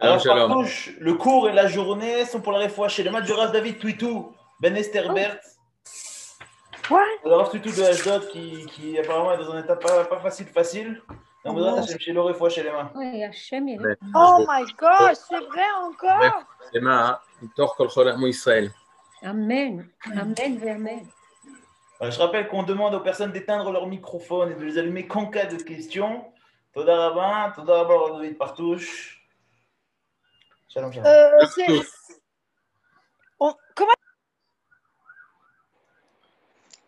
Alors, Partouche, le cours et la journée sont pour la réfoua chez le match du Rav David Twitou, Ben Etherbert. Quoi Le Rav Twitou de Ashdod qui, qui apparemment est dans un état pas, pas facile, facile. Donc, vous êtes chez le réfoua chez les mains. Oui, Hachem, il. Oh my god, c'est vrai encore Les mains, Tor Kol Cholam Israël. Amen. Amen, Amen. Euh, Je rappelle qu'on demande aux personnes d'éteindre leur microphone et de les allumer qu'en cas de questions. Toda Rabin, Toda Rabin, David Partouche. Shalom, shalom. euh, On- Comment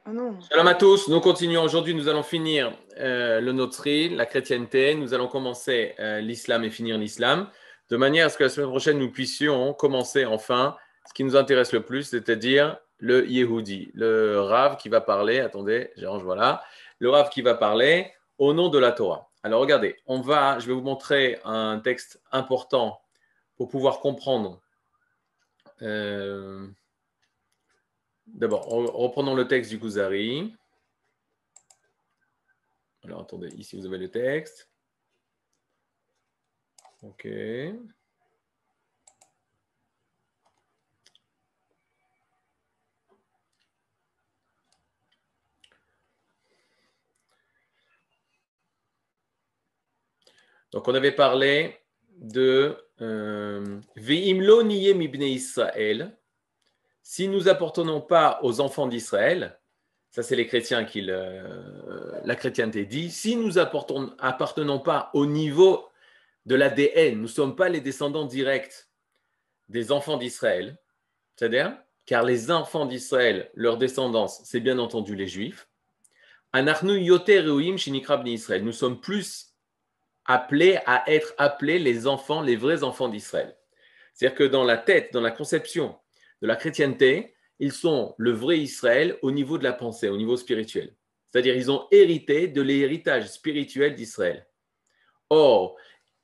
Ah non. Shalom à tous, nous continuons. Aujourd'hui, nous allons finir euh, le Notri, la chrétienté. Nous allons commencer euh, l'islam et finir l'islam, de manière à ce que la semaine prochaine, nous puissions commencer enfin ce qui nous intéresse le plus, c'est-à-dire le Yehudi, le Rav qui va parler. Attendez, j'arrange, voilà. Le Rav qui va parler au nom de la Torah. Alors, regardez, on va, je vais vous montrer un texte important pour pouvoir comprendre. euh, D'abord, re- reprenons le texte du Kuzari. Alors, attendez, ici vous avez le texte. OK. Donc, on avait parlé de Ve'imlo niye mibnei Israël si nous appartenons pas aux enfants d'Israël, ça c'est les chrétiens qui le, la chrétienté dit, si nous appartenons pas au niveau de l'ADN, nous sommes pas les descendants directs des enfants d'Israël, c'est-à-dire, car les enfants d'Israël, leur descendance, c'est bien entendu les Juifs, Anachnu yoter Israël. nous sommes plus appelés à être appelés les enfants, les vrais enfants d'Israël. C'est-à-dire que dans la tête, dans la conception de la chrétienté, ils sont le vrai Israël au niveau de la pensée, au niveau spirituel. C'est-à-dire ils ont hérité de l'héritage spirituel d'Israël. Or,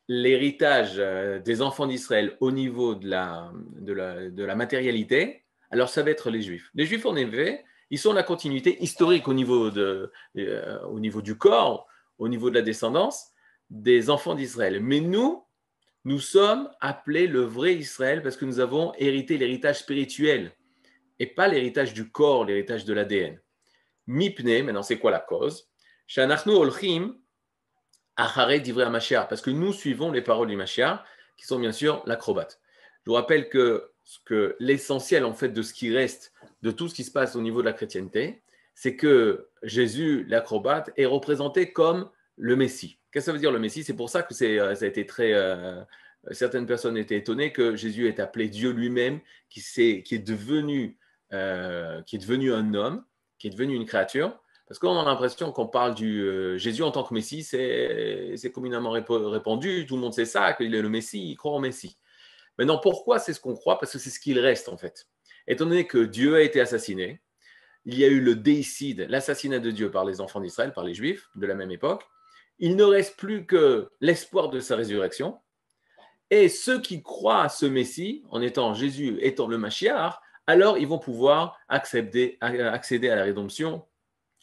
l'héritage euh, des enfants d'Israël au niveau de la, de, la, de la matérialité, alors ça va être les Juifs. Les Juifs, en effet, ils sont la continuité historique au niveau, de, euh, au niveau du corps, au niveau de la descendance des enfants d'Israël. Mais nous, nous sommes appelés le vrai Israël parce que nous avons hérité l'héritage spirituel et pas l'héritage du corps, l'héritage de l'ADN. Mipne, maintenant c'est quoi la cause? Shanachnu olchim achare divrei HaMashiach, parce que nous suivons les paroles du Mashiach, qui sont bien sûr l'acrobate. Je vous rappelle que, que l'essentiel en fait de ce qui reste, de tout ce qui se passe au niveau de la chrétienté, c'est que Jésus, l'acrobate, est représenté comme le Messie. Qu'est-ce que ça veut dire le Messie? C'est pour ça que euh, ça a été très. euh, certaines personnes étaient étonnées que Jésus est appelé Dieu lui-même, qui, est devenu, euh, qui est devenu un homme, qui est devenu une créature. Parce qu'on a l'impression qu'on parle du Jésus en tant que Messie, c'est, communément répandu, tout le monde sait ça, qu'il est le Messie, il croit au Messie. Maintenant, pourquoi c'est ce qu'on croit? Parce que c'est ce qu'il reste en fait. Étant donné que Dieu a été assassiné, il y a eu le déicide, l'assassinat de Dieu par les enfants d'Israël, par les Juifs de la même époque, il ne reste plus que l'espoir de sa résurrection. Et ceux qui croient à ce Messie, en étant Jésus étant le Mashiach, alors ils vont pouvoir accéder, accéder à la rédemption,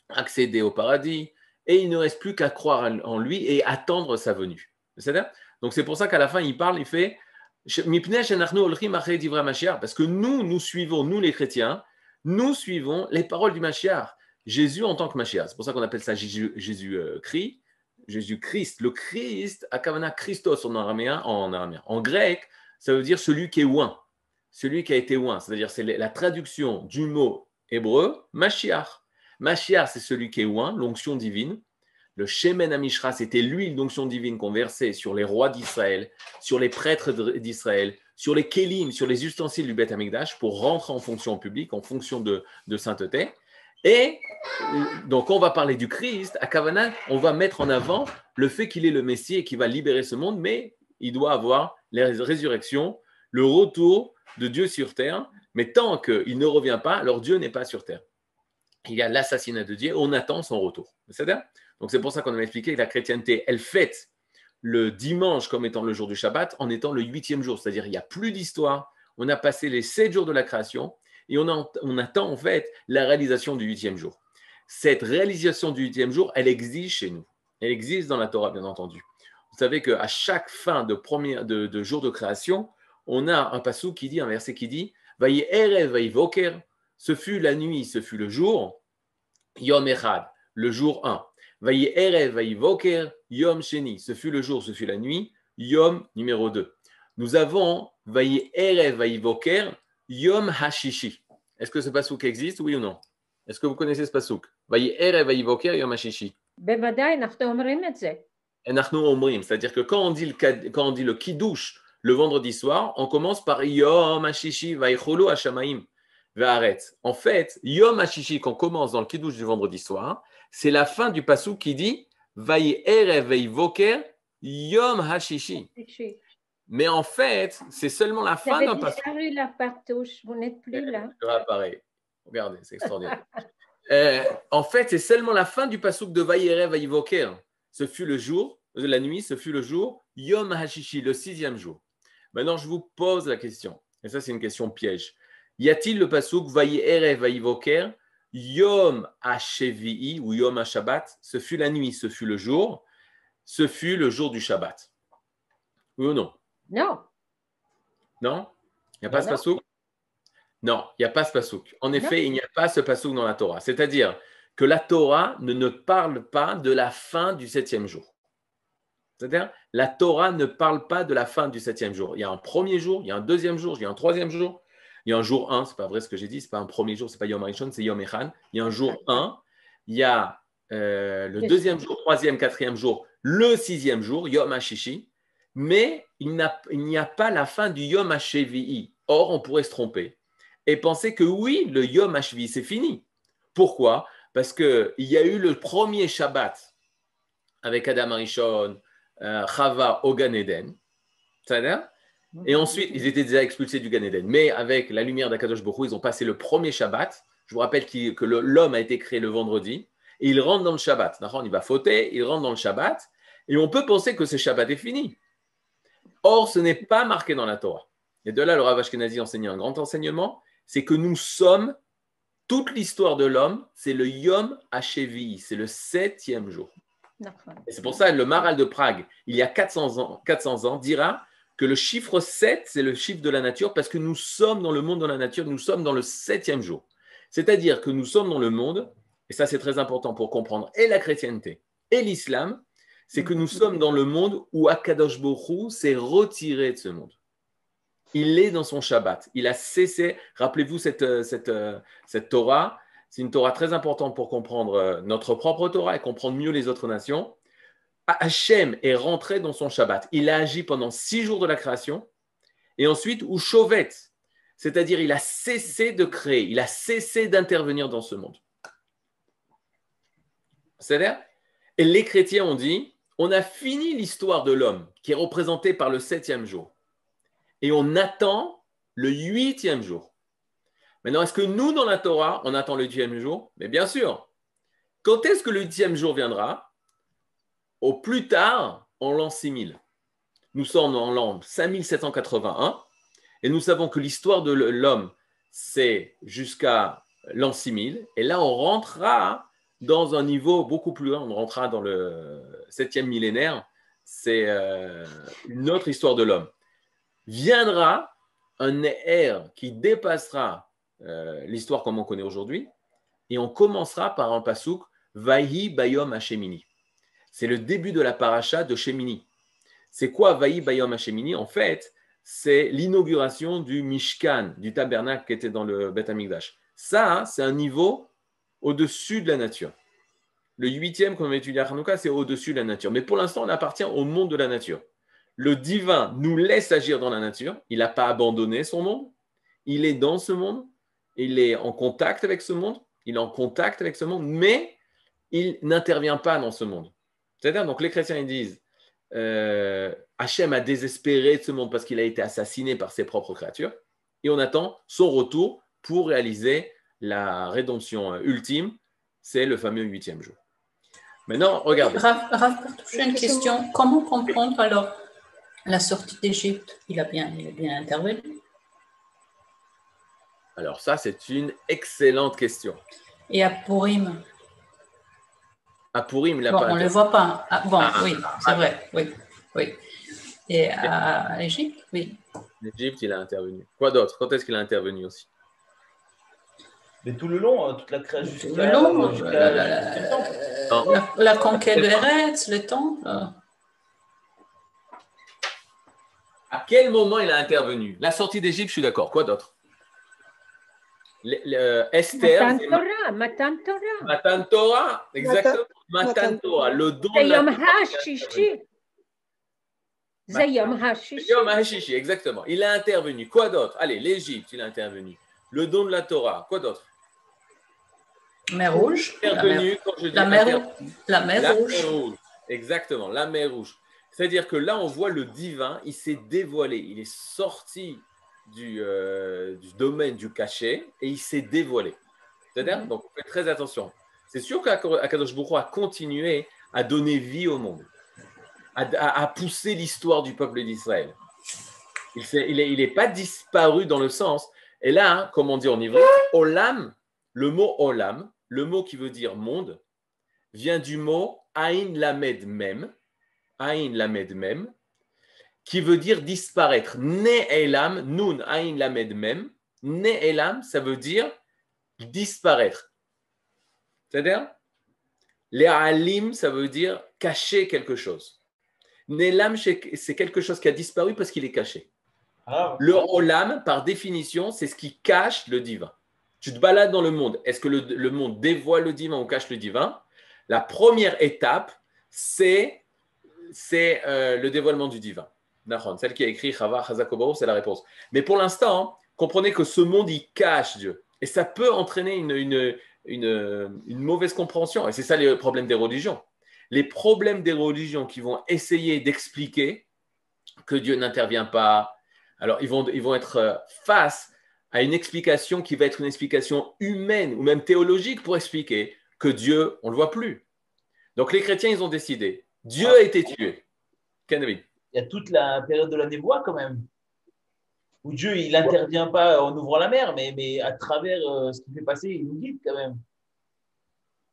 accéder au paradis, et il ne reste plus qu'à croire en lui et attendre sa venue. C'est-à-dire Donc c'est pour ça qu'à la fin, il parle, il fait parce que nous, nous suivons, nous les chrétiens, nous suivons les paroles du Mashiach. Jésus en tant que Mashiach. C'est pour ça qu'on appelle ça Jésus, Jésus euh. Jésus-Christ, le Christ, Akavana Christos en araméen, en araméen. En grec, ça veut dire celui qui est oint, celui qui a été oint. C'est-à-dire c'est la traduction du mot hébreu Mashiach. Mashiach, c'est celui qui est oint, l'onction divine. Le Shemen Amishra, c'était l'huile d'onction divine qu'on versait sur les rois d'Israël, sur les prêtres d'Israël, sur les kélim, sur les ustensiles du Beth Amikdash pour rentrer en fonction publique, en fonction de, de sainteté. Et donc, on va parler du Christ. À Kavana, on va mettre en avant le fait qu'il est le Messie et qu'il va libérer ce monde, mais il doit avoir la résurrection, le retour de Dieu sur terre. Mais tant qu'il ne revient pas, alors Dieu n'est pas sur terre. Il y a l'assassinat de Dieu, on attend son retour. Donc, c'est pour ça qu'on a expliqué que la chrétienté, elle fête le dimanche comme étant le jour du Shabbat, en étant le huitième jour. C'est-à-dire, il n'y a plus d'histoire. On a passé les sept jours de la création et on, attend en fait la réalisation du huitième jour. Cette réalisation du huitième jour, elle existe chez nous. Elle existe dans la Torah, bien entendu. Vous savez qu'à chaque fin de, premier, de, jour de création, on a un passou qui dit, un verset qui dit Vaïe erev ce fut la nuit, ce fut le jour, Yom Echad, le jour 1. Vaïe erev Yom Sheni, ce fut le jour, ce fut la nuit, Yom numéro 2. Nous avons Vaïe erev voker, Yom Hashishi. Est-ce que ce pasouk existe, oui ou non? Est-ce que vous connaissez ce pasouk Yom Hashishi. C'est-à-dire que quand on dit le, quand on dit le kidouche le vendredi soir, on commence par Yom Hashishi Vaicholo Hashamaim Vaharet. En fait, Yom Hashishi qu'on commence dans le kidouche du vendredi soir, c'est la fin du pasouk qui dit Vayerev Voker Yom Hashishi. Mais en fait, c'est seulement la fin d'un passage. La partouche, vous n'êtes plus là. Regardez, c'est extraordinaire. Euh, en fait, c'est seulement la fin du passouk de Vayerev Vayivoker. Ce fut le jour, la nuit, ce fut le jour, Yom Hashishi, le sixième jour. Maintenant, je vous pose la question, et ça, c'est une question piège. Y a-t-il le passouk Vayerev Vayivoker, Yom Hashevi'i ou Yom Hashabbat? Ce fut la nuit, ce fut le jour, ce fut le jour du Shabbat. Oui ou non? Non, non? Il n'y a pas ce non. pasouk Non, il n'y a pas ce pasouk. En effet, il n'y a pas ce pasouk dans la Torah. C'est-à-dire que la Torah ne, ne parle pas de la fin du septième jour. C'est-à-dire, la Torah ne parle pas de la fin du septième jour. Il y a un premier jour, il y a un deuxième jour, il y a un troisième jour, il y a un jour 1, c'est pas vrai ce que j'ai dit, c'est pas un premier jour, c'est pas Yom Rishon, c'est Yom Echan. Il y a un jour 1, il y a euh, le Le deuxième jour, troisième, quatrième jour, le sixième jour, Yom Hashishi, mais il n'y a pas la fin du Yom HVI. Or, on pourrait se tromper et penser que oui, le Yom HVI, c'est fini. Pourquoi? Parce qu'il y a eu le premier Shabbat avec Adam Arishon, euh, Chava au Gan Eden. Et ensuite, ils étaient déjà expulsés du Gan Eden. Mais avec la lumière d'Akadosh Hu, ils ont passé le premier Shabbat. Je vous rappelle que l'homme a été créé le vendredi. Et il rentre dans le Shabbat. Il va fauter, il rentre dans le Shabbat. Et on peut penser que ce Shabbat est fini. Or, ce n'est pas marqué dans la Torah. Et de là, le Rav Ashkenazi enseignait un grand enseignement, c'est que nous sommes, toute l'histoire de l'homme, c'est le Yom Hachevi, c'est le septième jour. Et c'est pour ça que le Maral de Prague, il y a 400 ans, 400 ans dira que le chiffre 7, c'est le chiffre de la nature parce que nous sommes dans le monde de la nature, nous sommes dans le septième jour. C'est-à-dire que nous sommes dans le monde, et ça c'est très important pour comprendre et la chrétienté et l'islam, c'est que nous sommes dans le monde où Akadosh Borou s'est retiré de ce monde. Il est dans son Shabbat. Il a cessé. Rappelez-vous cette, euh, cette, euh, cette Torah. C'est une Torah très importante pour comprendre euh, notre propre Torah et comprendre mieux les autres nations. Hachem est rentré dans son Shabbat. Il a agi pendant six jours de la création. Et ensuite, ou Chauvet, c'est-à-dire il a cessé de créer, il a cessé d'intervenir dans ce monde. C'est-à-dire, et les chrétiens ont dit, on a fini l'histoire de l'homme qui est représenté par le septième jour. Et on attend le huitième jour. Maintenant, est-ce que nous, dans la Torah, on attend le huitième jour? Mais bien sûr. Quand est-ce que le huitième jour viendra? Au plus tard, en l'an 6000. Nous sommes en l'an 5781 et nous savons que l'histoire de l'homme, c'est jusqu'à l'an 6000. Et là, on rentrera dans un niveau beaucoup plus haut. On rentrera dans le septième millénaire. C'est euh, une autre histoire de l'homme. Viendra un ère qui dépassera euh, l'histoire comme on connaît aujourd'hui. Et on commencera par un pasouk Vahi Bayom Hashemini. C'est le début de la paracha de Shemini. C'est quoi Vahi Bayom Hashemini? En fait, c'est l'inauguration du Mishkan, du tabernacle qui était dans le Beth Amikdash. Ça, hein, c'est un niveau au-dessus de la nature. Le huitième qu'on va étudier à Hanouka, c'est au-dessus de la nature. Mais pour l'instant, on appartient au monde de la nature. Le divin nous laisse agir dans la nature. Il n'a pas abandonné son monde. Il est dans ce monde. Il est en contact avec ce monde. Il est en contact avec ce monde, mais il n'intervient pas dans ce monde. C'est-à-dire, donc les chrétiens, ils disent euh, Hachem a désespéré de ce monde parce qu'il a été assassiné par ses propres créatures. Et on attend son retour pour réaliser la rédemption ultime. C'est le fameux huitième jour. Maintenant, regardez. Raph, Raph, pour toucher une question, comment comprendre alors la sortie d'Égypte? Il a bien, il a bien intervenu. Alors ça, c'est une excellente question. Et à Purim, À Purim, il n'a bon, pas on ne le voit pas. Ah, bon, Ah, oui, ah, c'est ah, vrai. Oui. Oui. Et à l'Égypte, oui. L'Égypte, il a intervenu. Quoi d'autre? Quand est-ce qu'il a intervenu aussi? Mais tout le long, hein, toute la création. Tout le long, la, la, la, conquête de Eretz, le temple. Ah. À quel moment il a intervenu? La sortie d'Égypte, je suis d'accord. Quoi d'autre? Euh, Esther. Matan Torah, Matan Torah. Exactement. Matan Torah, le don de la Zayom Hashishi. Zayom Hashishi, exactement. Il a intervenu. Quoi d'autre? Allez, l'Égypte, il a intervenu. Le don de la Torah. Quoi d'autre? Mer Rouge. La mer, Intervenu, quand je dis la mer, la mer la Rouge. mer rouge. Exactement, la mer rouge. C'est-à-dire que là, on voit le divin, il s'est dévoilé. Il est sorti du, euh, du domaine du cachet et il s'est dévoilé. C'est-à-dire, Mhm. donc, on fait très attention. C'est sûr qu'Akadosh Hu a continué à donner vie au monde, à, à- à pousser l'histoire du peuple d'Israël. Il n'est il est, il est pas disparu dans le sens. Et là, hein, comme on dit en hébreu, olam, le mot olam, le mot qui veut dire monde, vient du mot Ain Lamed Mem, Ain Lamed Mem, qui veut dire disparaître. Ne Elam, Nun Ain Lamed Mem, Ne Elam, ça veut dire disparaître. C'est-à-dire, les Alim, ça veut dire cacher quelque chose. Nelam, c'est quelque chose qui a disparu parce qu'il est caché. Ah, Le Olam, par définition, c'est ce qui cache le divin. Tu te balades dans le monde. Est-ce que le, monde dévoile le divin ou cache le divin? La première étape, c'est euh, le dévoilement du divin. Celle qui a écrit Chava Chazakobaro, c'est la réponse. Mais pour l'instant, comprenez que ce monde, il cache Dieu. Et ça peut entraîner une, une, une, une mauvaise compréhension. Et c'est ça les problèmes des religions. Les problèmes des religions qui vont essayer d'expliquer que Dieu n'intervient pas, alors, ils vont, ils vont être euh, face à une explication qui va être une explication humaine ou même théologique pour expliquer que Dieu, on ne le voit plus. Donc, les chrétiens, ils ont décidé. Dieu a été tué. Il y a toute la période de la névoie quand même. Où Dieu, il n'intervient pas en ouvrant la mer, mais, mais à travers euh, ce qu'il fait passer, il nous guide quand même.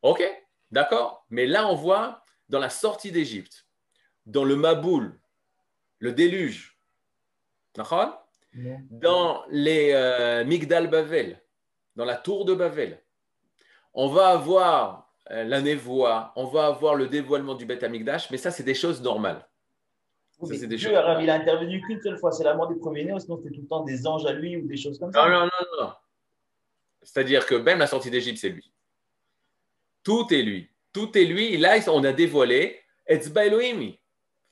OK, d'accord. Mais là, on voit dans la sortie d'Égypte, dans le Maboul, le déluge, d'accord? Dans les euh, Migdal Bavel, dans la tour de Bavel, on va avoir euh, la névoie, on va avoir le dévoilement du Beth Amikdash, mais ça, c'est des choses normales. Oui, Ça, mais c'est des Dieu, choses- Arabe, il a intervenu qu'une seule fois, c'est la mort des premiers-nés, ou sinon c'était tout le temps des anges à lui ou des choses comme ça. Non, non, non, non. C'est-à-dire que même la sortie d'Égypte, c'est lui. Tout est lui. Tout est lui. Là, on a dévoilé Etzba Elohimi.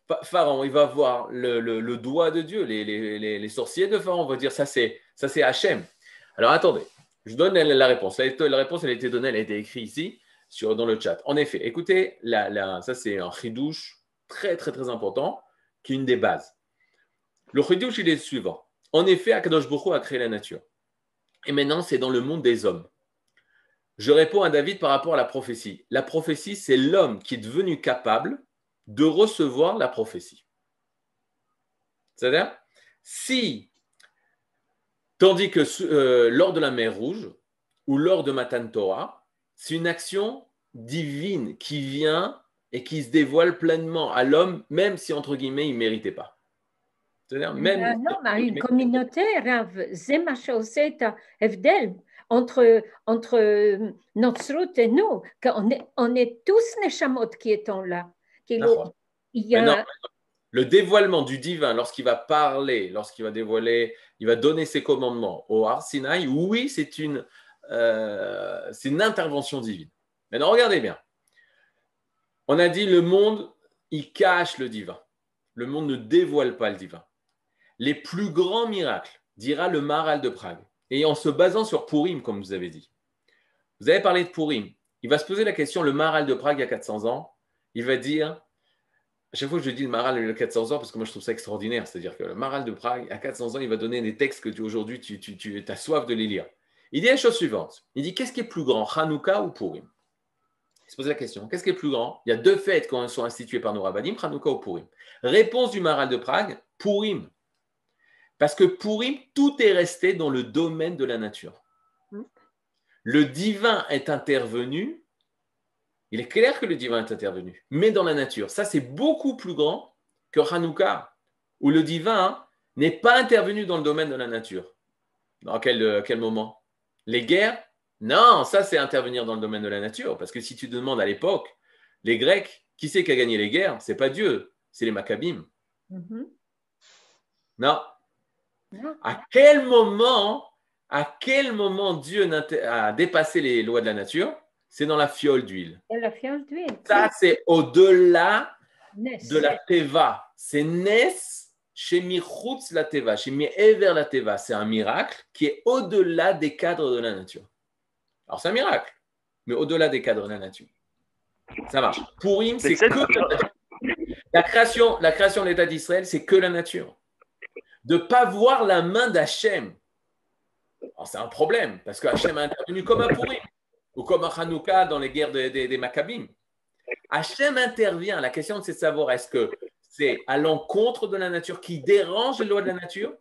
Pha- Pharaon, il va voir le, doigt de Dieu. Les, sorciers de Pharaon vont dire ça, c'est ça, c'est Hachem. Alors attendez, je donne la, réponse. La, réponse, elle a été donnée, elle a été écrite ici sur, dans le chat. En effet, écoutez, la, ça, c'est un chidouche très, très, très important qui est une des bases. Le chidouche, il est le suivant. En effet, Akadosh a créé la nature. Et maintenant, c'est dans le monde des hommes. Je réponds à David par rapport à la prophétie. La prophétie, c'est l'homme qui est devenu capable de recevoir la prophétie. C'est-à-dire, si, tandis que euh, lors de la mer Rouge ou lors de Matan Torah, c'est une action divine qui vient et qui se dévoile pleinement à l'homme, même si, entre guillemets, il ne méritait pas. C'est-à-dire, même. Euh, non, mais une communauté, Rav, Evdel, entre, entre euh, Notsrut et nous, on est, on est tous Neshamot qui étant là. Le dévoilement du divin, lorsqu'il va parler, lorsqu'il va dévoiler, il va donner ses commandements au Arsinaï, oui, c'est une, euh, c'est une intervention divine. Maintenant, regardez bien. On a dit le monde, il cache le divin. Le monde ne dévoile pas le divin. Les plus grands miracles, dira le Maral de Prague, et en se basant sur Purim, comme vous avez dit. Vous avez parlé de Purim. Il va se poser la question, le Maral de Prague, il y a 400 ans, il va dire, à chaque fois que je dis le Maral il a 400 ans, parce que moi je trouve ça extraordinaire, c'est-à-dire que le Maral de Prague, à 400 ans, il va donner des textes que tu, aujourd'hui tu, tu, tu as soif de les lire. Il dit la chose suivante il dit qu'est-ce qui est plus grand, Hanouka ou Purim? Il se pose la question qu'est-ce qui est plus grand? Il y a deux fêtes qui sont instituées par nos rabbinim, Hanouka ou Purim. Réponse du Maral de Prague Purim. Parce que Purim, tout est resté dans le domaine de la nature. Le divin est intervenu il est clair que le divin est intervenu, mais dans la nature. Ça, c'est beaucoup plus grand que Hanouka, où le divin n'est pas intervenu dans le domaine de la nature. Dans quel, euh, quel moment? Les guerres? Non, ça c'est intervenir dans le domaine de la nature. Parce que si tu demandes à l'époque, les Grecs, qui c'est qui a gagné les guerres? C'est pas Dieu, c'est les Maccabim. Mhm. Non. Non. À quel moment, à quel moment Dieu a dépassé les lois de la nature? C'est dans la fiole d'huile. Et la fiole d'huile. Ça, c'est au-delà de la teva. C'est Nes chez Michutz la teva, chez Ever la teva. C'est un miracle qui est au-delà des cadres de la nature. Alors, c'est un miracle, mais au-delà des cadres de la nature. Ça marche. Purim, c'est c'est- que la création, la création de l'État d'Israël, c'est que la nature. De ne pas voir la main d'Hachem. Alors, C'est un problème, parce que Hachem a intervenu comme un Purim, ou comme un Hanouka dans les guerres des, Maccabim. Hachem intervient. La question, c'est de savoir est-ce que c'est à l'encontre de la nature qui dérange les lois de la nature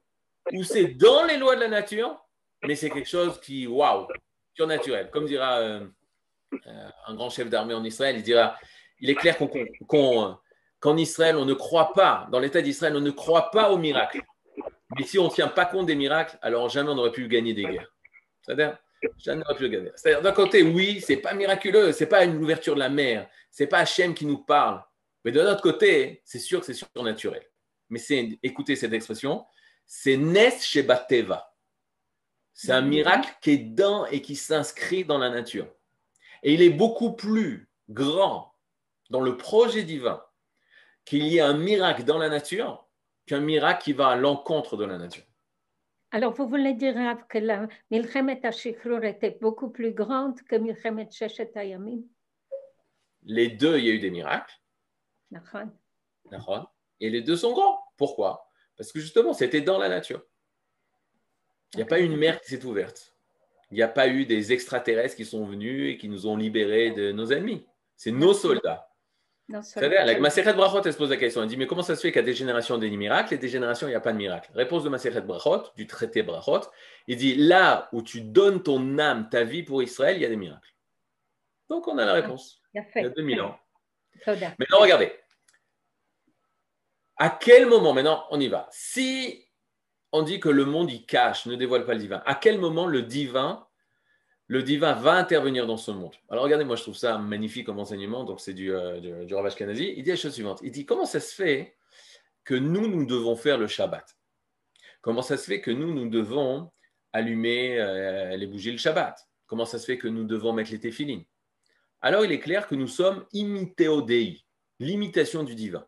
ou c'est dans les lois de la nature, mais c'est quelque chose qui, waouh, surnaturel. Comme dira euh, euh, un grand chef d'armée en Israël, il dira il est clair qu'en Israël, on ne croit pas, dans l'État d'Israël, on ne croit pas aux miracles. Mais si on ne tient pas compte des miracles, alors jamais on n'aurait pu gagner des guerres. C'est-à-dire, C'est-à-dire, d'un côté, oui, c'est pas miraculeux, c'est pas une ouverture de la mer, c'est pas Hachem qui nous parle. Mais de l'autre côté, c'est sûr que c'est surnaturel. Mais c'est, écoutez cette expression, c'est Nes Shebateva. C'est un miracle qui est dans et qui s'inscrit dans la nature. Et il est beaucoup plus grand dans le projet divin qu'il y ait un miracle dans la nature qu'un miracle qui va à l'encontre de la nature. Alors, vous voulez dire Rav, que la Milchemet HaShichrur était beaucoup plus grande que Milchemet Sheshet Hayamim Les deux, il y a eu des miracles, et les deux sont grands. Pourquoi? Parce que justement, c'était dans la nature. Il n'y a pas eu une mer qui s'est ouverte. Il n'y a pas eu des extraterrestres qui sont venus et qui nous ont libérés de nos ennemis. C'est nos soldats. La Masechet Brachot, elle se pose la question. Elle dit Mais comment ça se fait qu'à des générations, y des miracles? Et des générations, il n'y a pas de miracles Réponse de Masechet Brachot, du traité Brachot il dit Là où tu donnes ton âme, ta vie pour Israël, il y a des miracles. Donc, on a la réponse. Il a Il y a 2000 ans. Maintenant, regardez. À quel moment, maintenant, on y va. Si on dit que le monde, il cache, ne dévoile pas le divin, à quel moment le divin, le divin va intervenir dans ce monde Alors, regardez, moi, je trouve ça magnifique comme enseignement. Donc, c'est du, euh, du, du Rav Ashkenazi. Il dit la chose suivante. Il dit, comment ça se fait que nous, nous devons faire le Shabbat? Comment ça se fait que nous, nous devons allumer euh, les bougies le Shabbat? Comment ça se fait que nous devons mettre les téphilines? Alors, il est clair que nous sommes imitéo Dei, l'imitation du divin.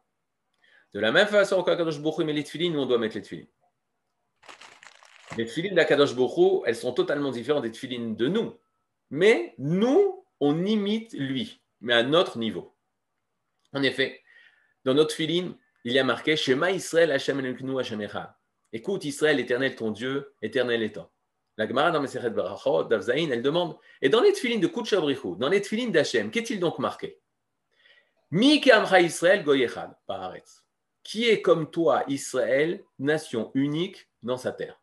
De la même façon qu'Akadosh Baruch met les tefilines, nous, on doit mettre les tefilines. Les tefilines d'Akadosh Hu, elles sont totalement différentes des tefilines de nous. Mais nous, on imite lui, mais à notre niveau. En effet, dans notre filine, il y a marqué Shema Israël Hashem Elokeinu Hashem Echad. Écoute Israël, éternel ton Dieu, éternel étant. La Gemara dans Meseret Barachot, d'Avzaïn, elle demande Et dans les tefilines de Kutchabrichu, dans les tefilines d'Hachem, qu'est-il donc marqué? Mi Kamcha Israël Goyechad. Qui est comme toi, Israël, nation unique dans sa terre?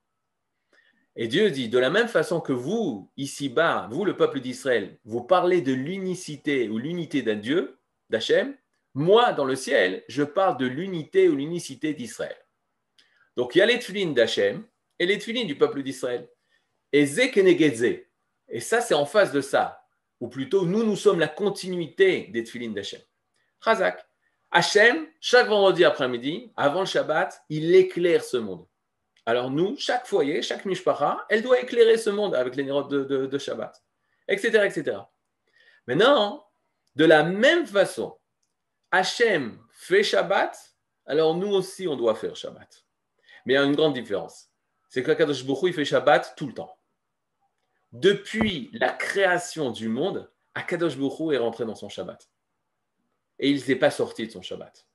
Et Dieu dit De la même façon que vous, ici-bas, vous, le peuple d'Israël, vous parlez de l'unicité ou l'unité d'un Dieu, d'Hachem, moi, dans le ciel, je parle de l'unité ou l'unicité d'Israël. Donc, il y a les tefilines d'Hachem et les du peuple d'Israël. Et Zé Kenegedze. Et ça, c'est en face de ça. Ou plutôt, nous, nous sommes la continuité des tefilines d'Hachem. Chazak. Hachem, chaque vendredi après-midi, avant le Shabbat, il éclaire ce monde. Alors nous, chaque foyer, chaque mishpacha, elle doit éclairer ce monde avec les nérotes de, Shabbat, etc., etc. Maintenant, de la même façon, Hachem fait Shabbat, alors nous aussi, on doit faire Shabbat. Mais il y a une grande différence. C'est que Kadosh il fait Shabbat tout le temps. Depuis la création du monde, Akadosh Baruch est rentré dans son Shabbat. Et il n'est pas sorti de son Shabbat.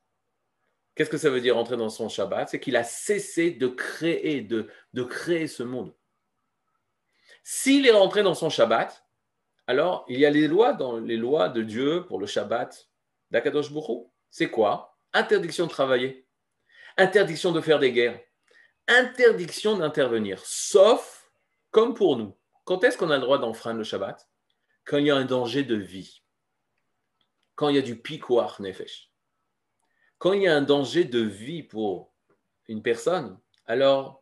Qu'est-ce que ça veut dire rentrer dans son Shabbat? C'est qu'il a cessé de créer, de, créer ce monde. S'il est rentré dans son Shabbat, alors il y a les lois dans les lois de Dieu pour le Shabbat d'Akadosh Hu. C'est quoi? Interdiction de travailler, interdiction de faire des guerres, interdiction d'intervenir, sauf comme pour nous. Quand est-ce qu'on a le droit d'enfreindre le Shabbat? Quand il y a un danger de vie, quand il y a du pikuach nefesh, quand il y a un danger de vie pour une personne, alors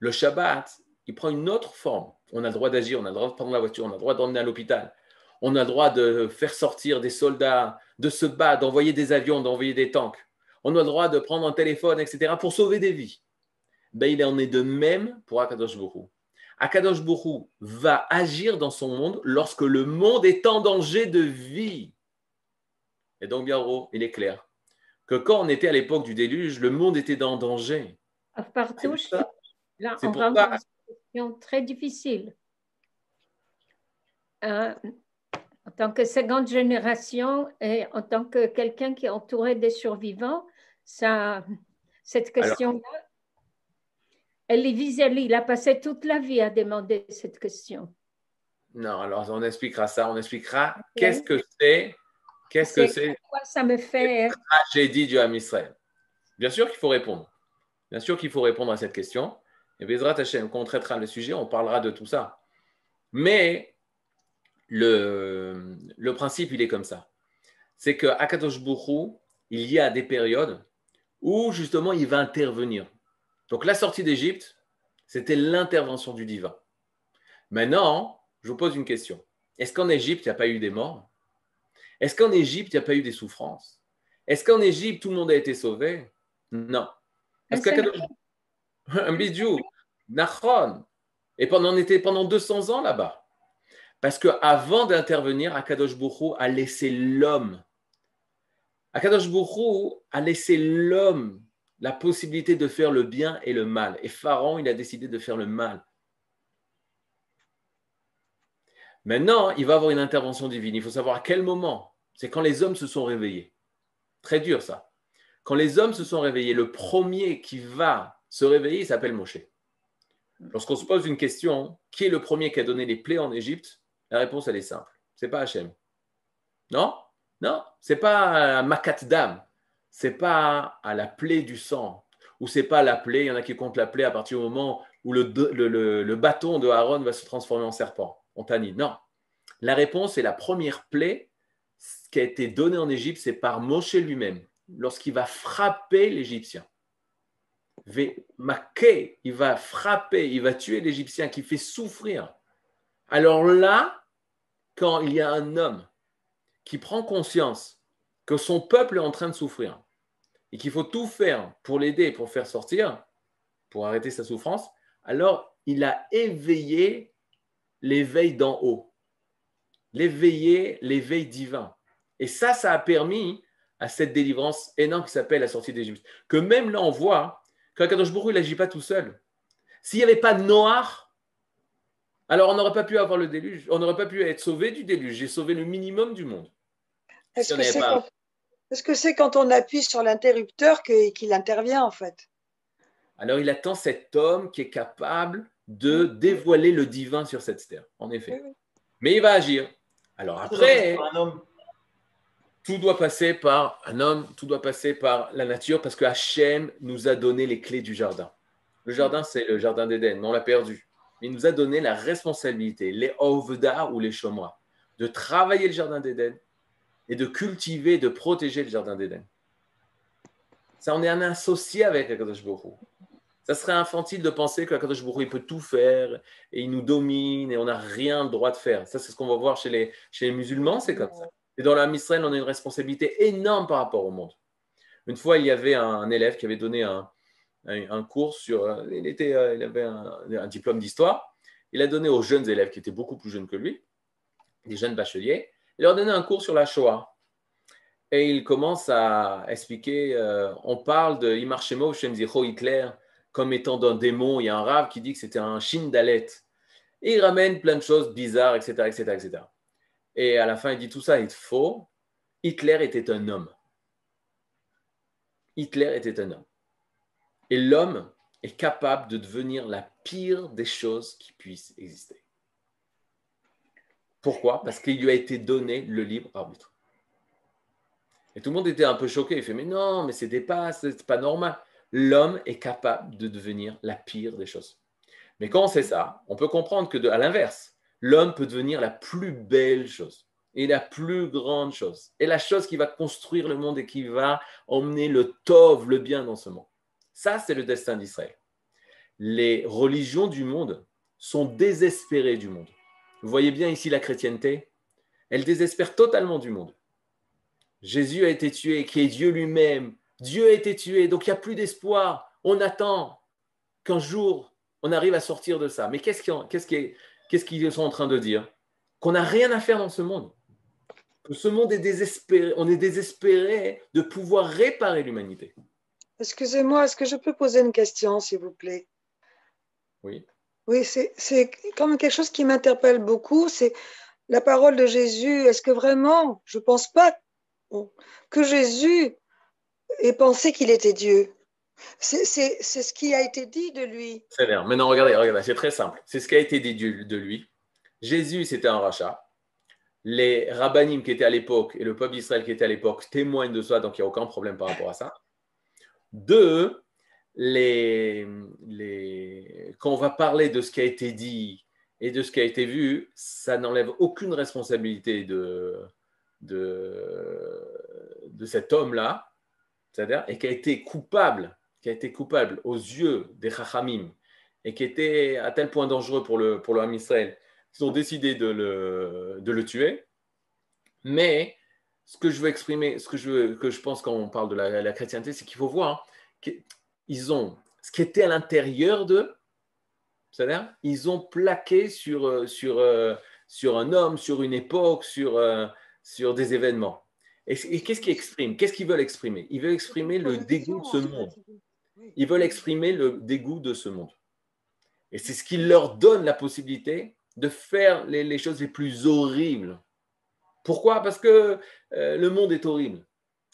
le Shabbat, il prend une autre forme. On a le droit d'agir, on a le droit de prendre la voiture, on a le droit d'emmener à l'hôpital, on a le droit de faire sortir des soldats, de se battre, d'envoyer des avions, d'envoyer des tanks. On a le droit de prendre un téléphone, etc., pour sauver des vies. Ben, il en est de même pour Akadosh Bourou. Akadosh Bourou va agir dans son monde lorsque le monde est en danger de vie. Et donc, bien gros, il est clair que quand on était à l'époque du déluge, le monde était en danger. Pour là, on va avoir une question très difficile. Euh, en tant que seconde génération et en tant que quelqu'un qui est entouré des survivants, ça, cette question-là, Elie Wiesel, il a passé toute la vie à demander cette question. Non, alors on expliquera ça, on expliquera qu'est-ce que c'est, qu'est-ce que c'est Pourquoi ça me fait tragédie du Ham Israël. Bien sûr qu'il faut répondre. Bien sûr qu'il faut répondre à cette question. Et Bezrat Hashem, quand on traitera le sujet, on parlera de tout ça. Mais le, le principe, il est comme ça. C'est qu'à Akadosh Bourou, il y a des périodes où justement il va intervenir. Donc la sortie d'Égypte, c'était l'intervention du divin. Maintenant, je vous pose une question. Est-ce qu'en Égypte, il n'y a pas eu des morts? Est-ce qu'en Égypte, il n'y a pas eu des souffrances? Est-ce qu'en Égypte, tout le monde a été sauvé? Non. Un que un bidou, Nachron. Et pendant, on était pendant 200 ans là-bas. Parce qu'avant d'intervenir, Akadosh Bourou a laissé l'homme. Akadosh Bourou a laissé l'homme la possibilité de faire le bien et le mal. Et Pharaon, il a décidé de faire le mal. Maintenant, il va avoir une intervention divine. Il faut savoir à quel moment. C'est quand les hommes se sont réveillés. Très dur ça. Quand les hommes se sont réveillés, le premier qui va se réveiller, il s'appelle Moshe. Lorsqu'on se pose une question, qui est le premier qui a donné les plaies en Égypte La réponse, elle est simple. C'est pas Hachem. Non? Non, c'est pas à Makat Dam. C'est pas à la plaie du sang. Ou c'est pas la plaie, il y en a qui comptent la plaie à partir du moment où le, bâton de Aaron va se transformer en serpent. On tannit. Non. La réponse est la première plaie qui a été donnée en Égypte, c'est par Moshe lui-même, lorsqu'il va frapper l'Égyptien. Il va frapper, il va tuer l'Égyptien qui fait souffrir. Alors là, quand il y a un homme qui prend conscience que son peuple est en train de souffrir et qu'il faut tout faire pour l'aider, pour faire sortir, pour arrêter sa souffrance, alors il a éveillé l'éveil d'en haut, l'éveillé, l'éveil divin. Et ça, ça a permis à cette délivrance énorme qui s'appelle la sortie d'Égypte. Que même là, on voit qu'Akadosh Baruch il n'agit pas tout seul. S'il n'y avait pas de Noir, alors on n'aurait pas pu avoir le déluge, on n'aurait pas pu être sauvé du déluge. J'ai sauvé le minimum du monde. Est-ce Si que c'est pas- quand... on appuie sur l'interrupteur qu'il intervient en fait? Alors il attend cet homme qui est capable de dévoiler le divin sur cette terre, en effet. Oui, oui. Mais il va agir. Alors après, un homme. tout doit passer par un homme, tout doit passer par la nature, parce que Hachem nous a donné les clés du jardin. Le jardin, c'est le jardin d'Éden, mais on l'a perdu. Il nous a donné la responsabilité, les Ovda ou les Shomra, de travailler le jardin d'Éden et de cultiver, de protéger le jardin d'Éden. Ça, on est un associé avec Akadosh Hu. Ça serait infantile de penser que Akadosh Baruch il peut tout faire et il nous domine et on n'a rien le droit de faire. Ça, c'est ce qu'on va voir chez les, musulmans, c'est comme ça. Et dans l'âme Israël, on a une responsabilité énorme par rapport au monde. Une fois, il y avait un élève qui avait donné un, cours sur. euh, Il, était, euh, il avait un, diplôme d'histoire. Il a donné aux jeunes élèves qui étaient beaucoup plus jeunes que lui, des jeunes bacheliers, il leur a donné un cours sur la Shoah. Et il commence à expliquer euh, on parle de Imar Shemo Hitler comme étant d'un démon. Il y a un rave qui dit que c'était un Shindalet. Et il ramène plein de choses bizarres, etc., etc., etc. Et à la fin, il dit tout ça est faux. Hitler était un homme. Hitler était un homme. Et l'homme est capable de devenir la pire des choses qui puissent exister. Pourquoi? Parce qu'il lui a été donné le libre arbitre. Et tout le monde était un peu choqué. Il fait Mais non, mais c'est pas, c'est pas normal. L'homme est capable de devenir la pire des choses. Mais quand on sait ça, on peut comprendre que, à l'inverse, l'homme peut devenir la plus belle chose. est la plus grande chose. Et la chose qui va construire le monde et qui va emmener le tov, le bien dans ce monde. Ça, c'est le destin d'Israël. Les religions du monde sont désespérées du monde. Vous voyez bien ici la chrétienté, elle désespère totalement du monde. Jésus a été tué, qui est Dieu lui-même. Dieu a été tué, donc il n'y a plus d'espoir. On attend qu'un jour, on arrive à sortir de ça. Mais qu'est-ce qu'ils sont en train de dire? Qu'on n'a rien à faire dans ce monde. Que ce monde est désespéré. On est désespéré de pouvoir réparer l'humanité. Excusez-moi, est-ce que je peux poser une question, s'il vous plaît? Oui. Oui, c'est comme quelque chose qui m'interpelle beaucoup. C'est la parole de Jésus. Est-ce que vraiment, je ne pense pas que Jésus ait pensé qu'il était Dieu. C'est ce qui a été dit de lui. C'est bien. Maintenant, regardez, regardez c'est très simple. C'est ce qui a été dit de lui. Jésus, c'était un rachat. Les rabbinim qui étaient à l'époque et le peuple d'Israël qui était à l'époque témoignent de ça, donc il n'y a aucun problème par rapport à ça. Deux, les, les, quand on va parler de ce qui a été dit et de ce qui a été vu, ça n'enlève aucune responsabilité de, de, de cet homme-là, et qui a été coupable, aux yeux des Chachamim, et qui était à tel point dangereux pour le, pour le Ham Israël, qu'ils ont décidé de le, tuer. Mais ce que je veux exprimer, ce que je, que je pense quand on parle de la, chrétienté, c'est qu'il faut voir qu'ils ont ce qui était à l'intérieur d'eux, c'est-à-dire, ils ont plaqué sur, un homme, sur une époque, sur, sur des événements. Et, qu'est-ce qu'ils expriment? Qu'est-ce qu'ils veulent exprimer? Ils veulent exprimer le dégoût de ce monde. Ils veulent exprimer le dégoût de ce monde. Et c'est ce qui leur donne la possibilité de faire les, choses les plus horribles. Pourquoi? Parce que euh, le monde est horrible.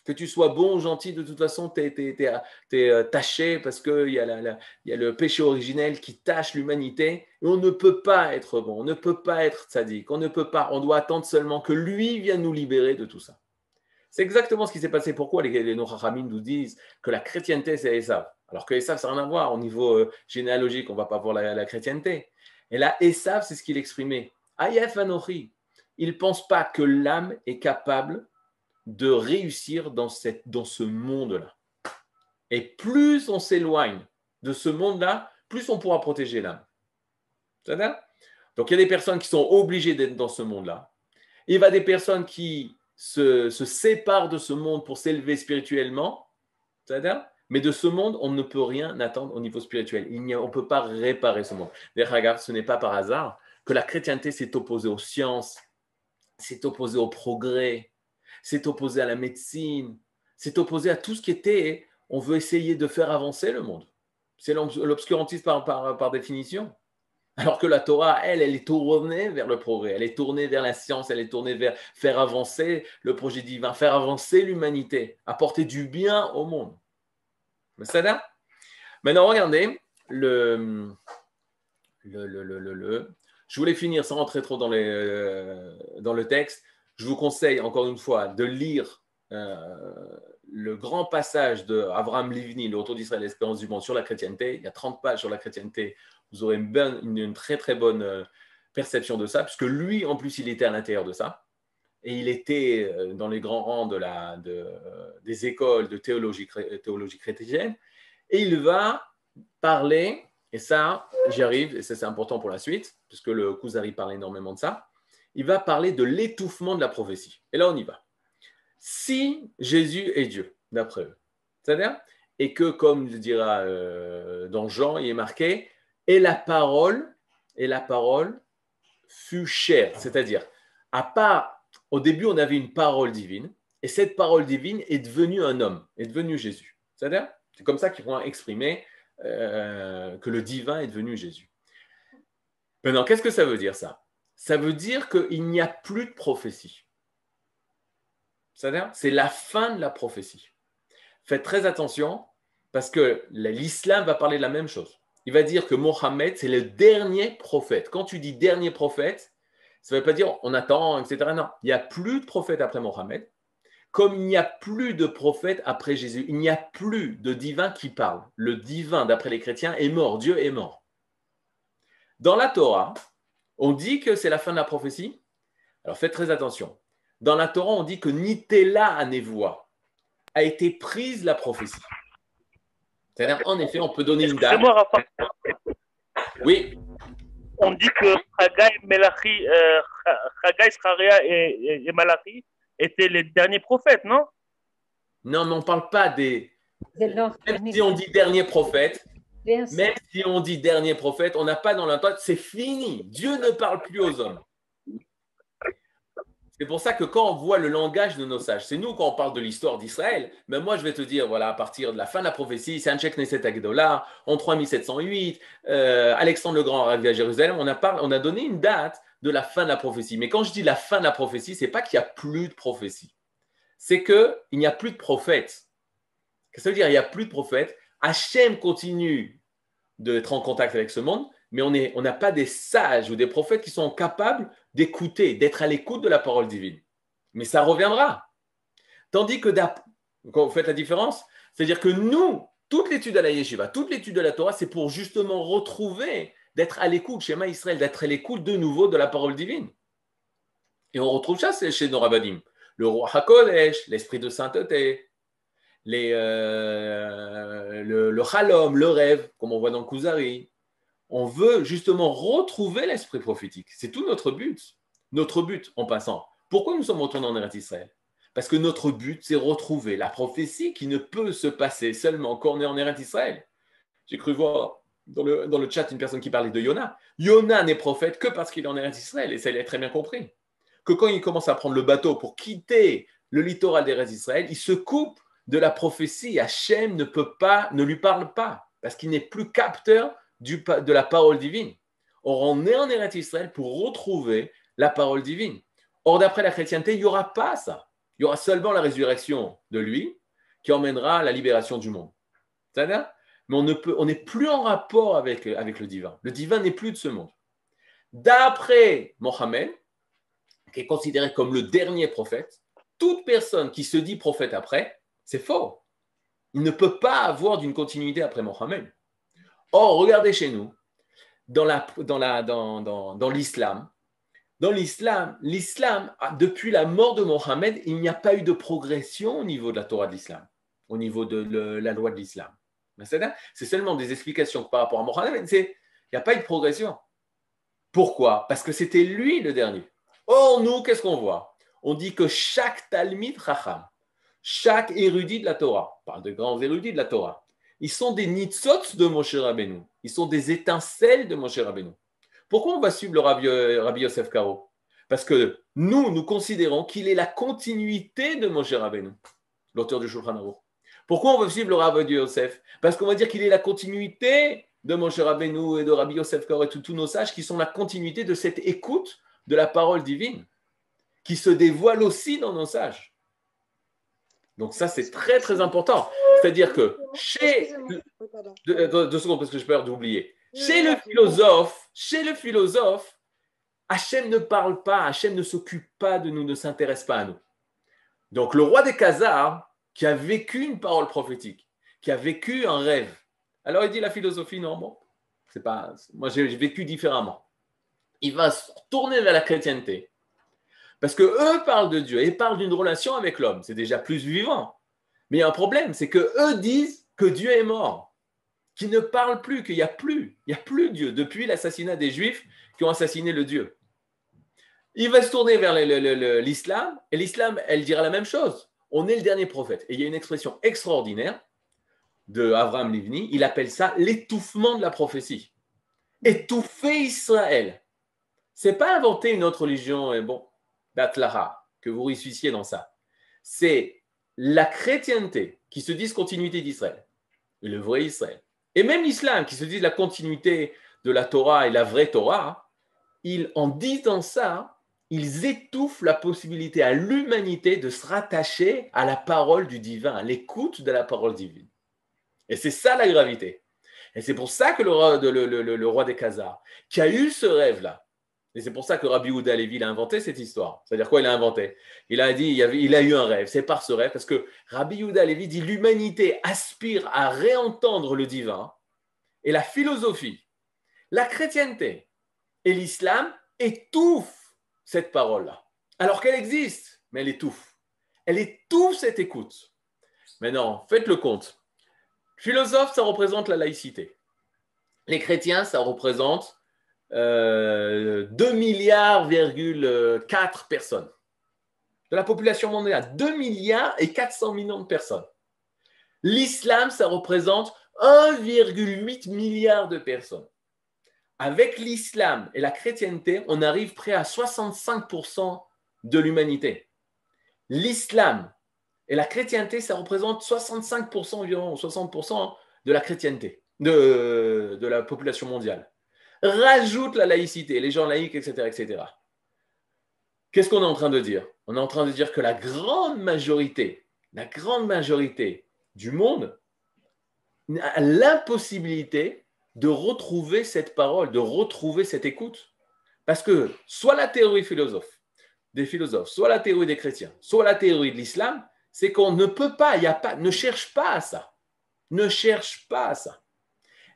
Que tu sois bon ou gentil, de toute façon, tu es, euh, taché parce qu'il y, a y a le péché originel qui tâche l'humanité. Et on ne peut pas être bon, on ne peut pas être sadique, on ne peut pas, on doit attendre seulement que lui vienne nous libérer de tout ça. C'est exactement ce qui s'est passé. Pourquoi les, les nous disent que la chrétienté, c'est Esav? Alors que Esav, ça n'a rien à voir. Au niveau euh, généalogique, on ne va pas voir la, chrétienté. Et là, Esav, c'est ce qu'il exprimait. Ayef Anochi. Il ne pense pas que l'âme est capable de réussir dans, cette, dans ce monde-là. Et plus on s'éloigne de ce monde-là, plus on pourra protéger l'âme. Donc il y a des personnes qui sont obligées d'être dans ce monde-là. Il y a des personnes qui se, se séparent de ce monde pour s'élever spirituellement. C'est-à-dire mais de ce monde, on ne peut rien attendre au niveau spirituel. Il on ne peut pas réparer ce monde. D'ailleurs, ce n'est pas par hasard que la chrétienté s'est opposée aux sciences, s'est opposée au progrès, c'est opposé à la médecine, c'est opposé à tout ce qui était, on veut essayer de faire avancer le monde. C'est l'obscurantisme par, définition. Alors que la Torah, elle, elle est tournée vers le progrès, elle est tournée vers la science, elle est tournée vers faire avancer le projet divin, faire avancer l'humanité, apporter du bien au monde. Mais ça Maintenant, regardez, le, je voulais finir sans rentrer trop euh, dans le texte. Je vous conseille encore une fois de lire euh, le grand passage de Livni, Le d'Israël, l'espérance du monde sur la chrétienté. Il y a 30 pages sur la chrétienté. Vous aurez une, très très bonne euh, perception de ça, puisque lui, en plus, il était à l'intérieur de ça. Et il était euh, dans les grands rangs de la, des écoles de théologie, théologie chrétienne. Et il va parler, et ça, j'y arrive, et ça c'est important pour la suite, puisque le Kuzari parle énormément de ça il va parler de l'étouffement de la prophétie. Et là, on y va. Si Jésus est Dieu, d'après eux, c'est-à-dire, et que, comme il dira euh, dans Jean, il est marqué, et la parole, et la parole fut chère, c'est-à-dire, à part, au début, on avait une parole divine, et cette parole divine est devenue un homme, est devenue Jésus. C'est-à-dire, c'est comme ça qu'ils vont exprimer euh, que le divin est devenu Jésus. Maintenant, qu'est-ce que ça veut dire ça? Ça veut dire qu'il n'y a plus de prophétie. C'est-à-dire, c'est la fin de la prophétie. Faites très attention parce que l'islam va parler de la même chose. Il va dire que Mohammed, c'est le dernier prophète. Quand tu dis dernier prophète, ça ne veut pas dire on attend, etc. Non, il n'y a plus de prophète après Mohammed, comme il n'y a plus de prophète après Jésus. Il n'y a plus de divin qui parle. Le divin, d'après les chrétiens, est mort. Dieu est mort. Dans la Torah, on dit que c'est la fin de la prophétie. Alors faites très attention. Dans la Torah, on dit que Nitela Anevoa a été prise la prophétie. C'est-à-dire, en effet, on peut donner une date. Oui. On dit que Chagai, Melachi, euh, Chagai, et, Malachi étaient les derniers prophètes, non? Non, mais on ne parle pas des. Même si on dit dernier prophète, même si on dit dernier prophète, on n'a pas dans la c'est fini. Dieu ne parle plus aux hommes. C'est pour ça que quand on voit le langage de nos sages, c'est nous quand on parle de l'histoire d'Israël, mais moi je vais te dire, voilà, à partir de la fin de la prophétie, c'est Anshek Neset Agdola, en 3708, euh, Alexandre le Grand arrivé à Jérusalem, on a, parlé- on a donné une date de la fin de la prophétie. Mais quand je dis la fin de la prophétie, c'est pas qu'il n'y a plus de prophétie, c'est qu'il n'y a plus de prophètes. Qu'est-ce que ça veut dire? Il n'y a plus de prophètes. Hachem continue d'être en contact avec ce monde, mais on n'a pas des sages ou des prophètes qui sont capables d'écouter, d'être à l'écoute de la parole divine. Mais ça reviendra. Tandis que quand vous faites la différence, c'est-à-dire que nous, toute l'étude à la yeshiva, toute l'étude de la Torah, c'est pour justement retrouver, d'être à l'écoute, chez Israël, d'être à l'écoute de nouveau de la parole divine. Et on retrouve ça chez nos rabbinim. Le roi HaKodesh, l'esprit de sainteté, euh, le, le chalom, le rêve, comme on voit dans Kuzari. On veut justement retrouver l'esprit prophétique. C'est tout notre but. Notre but, en passant. Pourquoi nous sommes retournés en Eretz Israël? Parce que notre but, c'est retrouver la prophétie qui ne peut se passer seulement quand on est en Eretz Israël. J'ai cru voir dans le, chat une personne qui parlait de Yona. Yona n'est prophète que parce qu'il est en Eretz Israël, et ça, il a très bien compris. Que quand il commence à prendre le bateau pour quitter le littoral d'Eretz Israël, il se coupe de la prophétie. Hachem ne peut pas, ne lui parle pas, parce qu'il n'est plus capteur de la parole divine. Or, on est en Eretz Israël pour retrouver la parole divine. Or, d'après la chrétienté, il n'y aura pas ça. Il y aura seulement la résurrection de lui qui emmènera la libération du monde. C'est-à-dire Mais on ne on n'est plus en rapport avec, avec le divin. Le divin n'est plus de ce monde. D'après Mohammed, qui est considéré comme le dernier prophète, toute personne qui se dit prophète après, c'est faux. Il ne peut pas avoir d'une continuité après Mohammed. Or, regardez chez nous, dans, la, dans, la, dans, dans, dans l'islam, dans l'islam, depuis la mort de Mohammed, il n'y a pas eu de progression au niveau de la Torah de l'islam, au niveau de la loi de l'islam. C'est seulement des explications par rapport à Mohammed, il n'y a pas eu de progression. Pourquoi? Parce que c'était lui le dernier. Or, nous, qu'est-ce qu'on voit? On dit que chaque Chacham, chaque érudit de la Torah, on parle de grands érudits de la Torah, ils sont des nitzot de Moshe Rabbeinu. Ils sont des étincelles de Moshe Rabbeinu. Pourquoi on va suivre le Rabbi, Rabbi Yosef Karo? Parce que nous, nous considérons qu'il est la continuité de Moshe Rabbeinu, l'auteur du Shulchan Aruch. Pourquoi on va suivre le Rabbi Yosef? Parce qu'on va dire qu'il est la continuité de Moshe Rabbeinu et de Rabbi Yosef Karo et tous nos sages qui sont la continuité de cette écoute de la parole divine, qui se dévoile aussi dans nos sages. Donc ça, c'est très, très important. C'est-à-dire que chez... Pardon. Deux, secondes parce que j'ai peur d'oublier. Chez le philosophe, chez le philosophe, Hachem ne parle pas, Hachem ne s'occupe pas de nous, ne s'intéresse pas à nous. Donc le roi des Khazars, qui a vécu une parole prophétique, qui a vécu un rêve, alors il dit la philosophie, non, bon, c'est pas, moi j'ai j'ai vécu différemment. Il va se tourner vers la chrétienté. Parce que eux parlent de Dieu et parlent d'une relation avec l'homme. C'est déjà plus vivant. Mais il y a un problème, c'est que eux disent que Dieu est mort, qu'ils ne parlent plus, qu'il n'y a plus, Dieu depuis l'assassinat des Juifs qui ont assassiné le Dieu. Il va se tourner vers l'islam et l'islam, elle dira la même chose. On est le dernier prophète. Et il y a une expression extraordinaire de Abraham Livni, il appelle ça l'étouffement de la prophétie. Étouffer Israël. C'est pas inventer une autre religion, et bon, d'Atlara, que vous ressuscitiez dans ça. C'est la chrétienté qui se dit continuité d'Israël, le vrai Israël. Et même l'islam qui se dit la continuité de la Torah et la vraie Torah, ils, en disant ça, ils étouffent la possibilité à l'humanité de se rattacher à la parole du divin, à l'écoute de la parole divine. Et c'est ça la gravité. Et c'est pour ça que le roi, le roi des Khazars, qui a eu ce rêve-là, et c'est pour ça que Rabbi Houda Levi il a inventé cette histoire. C'est-à-dire quoi il a inventé? Il a dit, il, a eu un rêve. C'est par ce rêve, parce que Rabbi Houda Levi dit l'humanité aspire à réentendre le divin, et la philosophie, la chrétienté et l'islam étouffent cette parole-là, alors qu'elle existe. mais elle étouffe. Elle étouffe cette écoute. Maintenant, faites le compte. Philosophe, ça représente la laïcité. Les chrétiens, ça représente euh, 2 milliards, 4 personnes de la population mondiale. 2 milliards et 400 millions de personnes. L'islam, ça représente 1,8 milliard de personnes. Avec l'islam et la chrétienté, on arrive près à 65% de l'humanité. L'islam et la chrétienté, ça représente 65% environ, 60% de la chrétienté, de la population mondiale. Rajoute la laïcité, les gens laïcs, etc. etc. Qu'est-ce qu'on est en train de dire? On est en train de dire que la grande majorité, la grande majorité du monde a l'impossibilité de retrouver cette parole, de retrouver cette écoute. Parce que soit la théorie des philosophes, soit la théorie des chrétiens, soit la théorie de l'islam, c'est qu'on ne peut pas, y a pas, ne cherche pas à ça. Ne cherche pas à ça.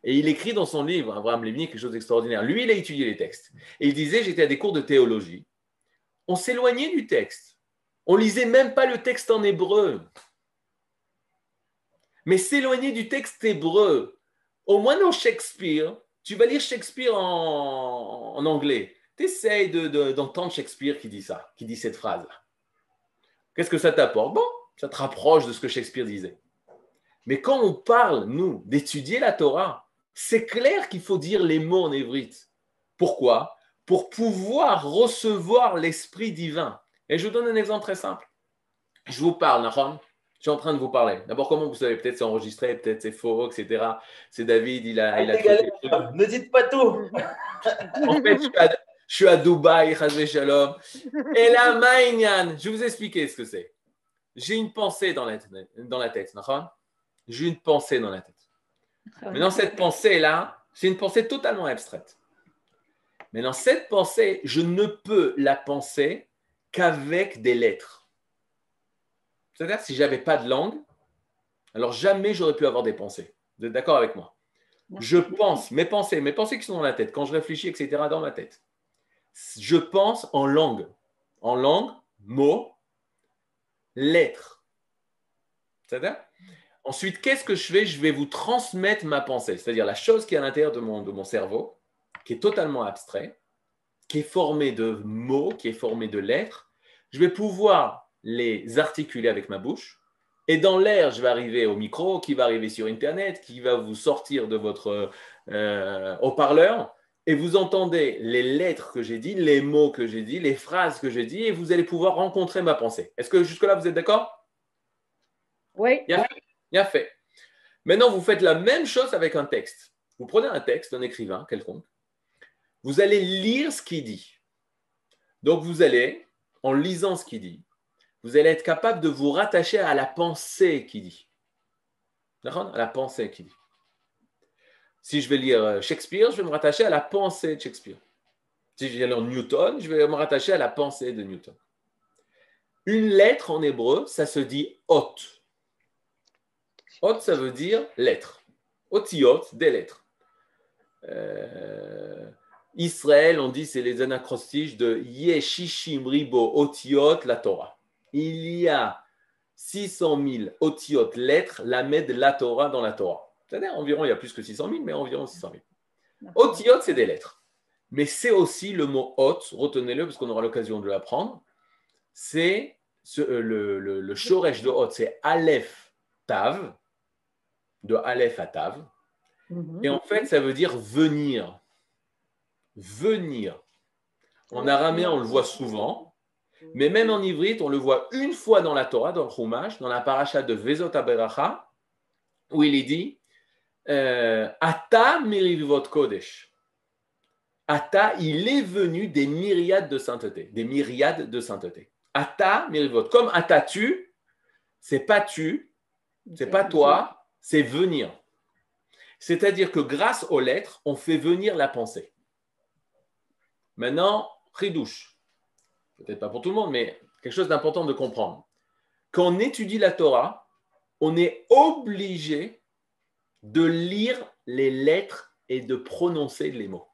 Et il écrit dans son livre, Abraham Lévy, quelque chose d'extraordinaire. Lui, il a étudié les textes. Et il disait, j'étais à des cours de théologie. On s'éloignait du texte. On lisait même pas le texte en hébreu. Mais s'éloigner du texte hébreu, au moins dans Shakespeare, tu vas lire Shakespeare en, en anglais. Tu essayes d'entendre Shakespeare qui dit ça, qui dit cette phrase-là. Qu'est-ce que ça t'apporte? Bon, ça te rapproche de ce que Shakespeare disait. Mais quand on parle, nous, d'étudier la Torah, c'est clair qu'il faut dire les mots en évrite. Pourquoi? Pour pouvoir recevoir l'esprit divin. Et je vous donne un exemple très simple. Je vous parle, Nahon. Je suis en train de vous parler. D'abord, comment vous savez? Peut-être c'est enregistré, peut-être c'est faux, etc. C'est David, il a. Il a ne dites pas tout. en fait, je suis à, Dubaï, Shalom. Et Maïnian, je vais vous expliquer ce que c'est. J'ai une pensée dans la, dans la tête, J'ai une pensée dans la tête. Mais dans cette pensée-là, c'est une pensée totalement abstraite. Mais dans cette pensée, je ne peux la penser qu'avec des lettres. C'est-à-dire, si je n'avais pas de langue, alors jamais j'aurais pu avoir des pensées. Vous êtes d'accord avec moi? Je pense, mes pensées, mes pensées qui sont dans la tête, quand je réfléchis, etc., dans ma tête, je pense en langue. En langue, mots, lettres. C'est-à-dire Ensuite, qu'est-ce que je fais? Je vais vous transmettre ma pensée, c'est-à-dire la chose qui est à l'intérieur de mon, de mon cerveau, qui est totalement abstrait, qui est formée de mots, qui est formée de lettres. Je vais pouvoir les articuler avec ma bouche. Et dans l'air, je vais arriver au micro, qui va arriver sur Internet, qui va vous sortir de votre euh, haut-parleur. Et vous entendez les lettres que j'ai dit, les mots que j'ai dit, les phrases que j'ai dit, et vous allez pouvoir rencontrer ma pensée. Est-ce que jusque-là, vous êtes d'accord? Oui. Bien fait. Maintenant, vous faites la même chose avec un texte. Vous prenez un texte d'un écrivain quelconque, vous allez lire ce qu'il dit. Donc, vous allez, en lisant ce qu'il dit, vous allez être capable de vous rattacher à la pensée qu'il dit. À la pensée qu'il dit. Si je vais lire Shakespeare, je vais me rattacher à la pensée de Shakespeare. Si je vais lire Newton, je vais me rattacher à la pensée de Newton. Une lettre en hébreu, ça se dit hôte. Ot, ça veut dire lettre. Otiot, des lettres. Euh, Israël, on dit, c'est les anacrostiches de Yeshishim Ribo Otiot, la Torah. Il y a 600 000 Otiot lettres, la de la Torah dans la Torah. C'est-à-dire environ, il y a plus que 600 000, mais environ 600 000. Otiot, c'est des lettres. Mais c'est aussi le mot hot, retenez-le parce qu'on aura l'occasion de l'apprendre. C'est euh, le, le, le shoresh de hot, c'est Aleph Tav, de Aleph à Tav. Mhm. Et en fait, ça veut dire venir. Venir. En araméen, on le voit souvent, mais même en ivrite, on le voit une fois dans la Torah, dans le Chumash, dans la paracha de Vezot Aberacha, où il est dit euh, Ata mirivot kodesh. Ata, il est venu des myriades de sainteté, des myriades de sainteté. Ata mirivot. Comme Ata tu, c'est pas tu, c'est pas toi, c'est venir. C'est-à-dire que grâce aux lettres, on fait venir la pensée. Maintenant, ridouche. Peut-être pas pour tout le monde, mais quelque chose d'important de comprendre. Quand on étudie la Torah, on est obligé de lire les lettres et de prononcer les mots.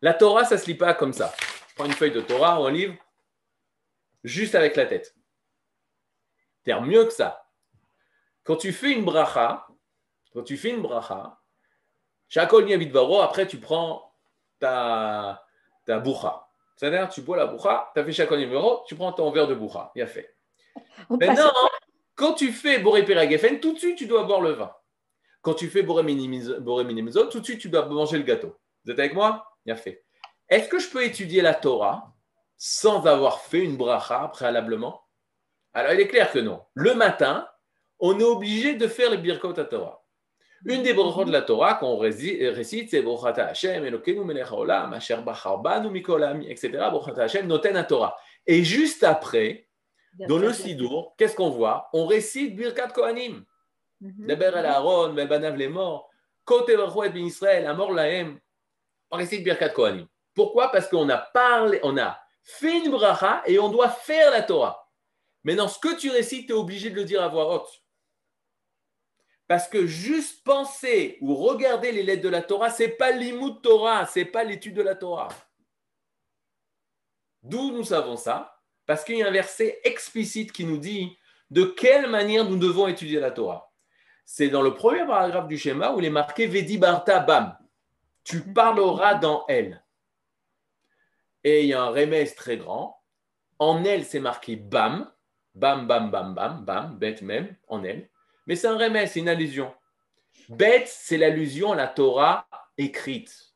La Torah, ça ne se lit pas comme ça. Je prends une feuille de Torah ou un livre. juste avec la tête. C'est-à-dire mieux que ça. Quand tu fais une bracha, quand tu fais une bracha, après tu prends ta, ta boucha. C'est-à-dire, tu bois la boucha, tu as fait Shakol Niavidvaro, tu prends ton verre de boucha. Bien fait. On passe- Maintenant, quand tu fais Boré Peragefen, tout de suite, tu dois boire le vin. Quand tu fais Boré Minimizo, tout de suite, tu dois manger le gâteau. Vous êtes avec moi? Bien fait. Est-ce que je peux étudier la Torah sans avoir fait une bracha préalablement? Alors, il est clair que non. Le matin, on est obligé de faire les Birkot à Torah. Une des brachot de la Torah qu'on rési- récite, c'est Brochata Hashem, Elokeinu melech haolam, asher bachar banu mikol ha'amim, etc. Brochata Hashem, noten à Torah. Et juste après, dans le Sidour, qu'est-ce qu'on voit? On récite Birkat Kohanim. Mhm. Deber el Aaron, Banav les morts, Kote Baruch ben Israël, Amor Lahem. On récite Birkat Kohanim. Pourquoi? Parce qu'on a parlé, on a fait une bracha et on doit faire la Torah. Maintenant, ce que tu récites, tu es obligé de le dire à voix haute. Parce que juste penser ou regarder les lettres de la Torah, c'est pas l'imout Torah, c'est pas l'étude de la Torah. D'où nous savons ça? Parce qu'il y a un verset explicite qui nous dit de quelle manière nous devons étudier la Torah. C'est dans le premier paragraphe du schéma où il est marqué Vedi Barta Bam. Tu parleras dans elle. Et il y a un remède très grand. En elle, c'est marqué Bam. Bam, bam, bam, bam, bam, bête même, en elle. Mais c'est un remède, c'est une allusion. Bête, c'est l'allusion à la Torah écrite.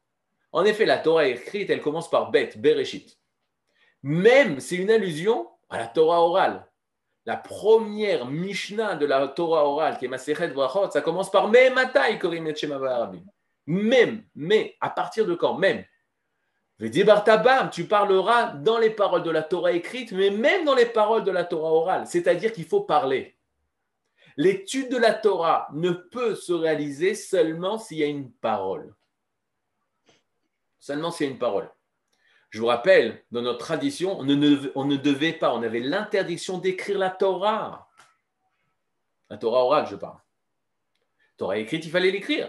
En effet, la Torah écrite, elle commence par bête, Bereshit. Même, c'est une allusion à la Torah orale. La première Mishnah de la Torah orale, qui est Masechet Brachot, ça commence par Mematai Korim et. Même, mais, à partir de quand? Même. Bartabam, tu parleras dans les paroles de la Torah écrite, mais même dans les paroles de la Torah orale. C'est-à-dire qu'il faut parler. L'étude de la Torah ne peut se réaliser seulement s'il y a une parole. Seulement s'il y a une parole. Je vous rappelle, dans notre tradition, on ne, devait pas, on avait l'interdiction d'écrire la Torah. La Torah orale, je parle. Torah écrite, il fallait l'écrire.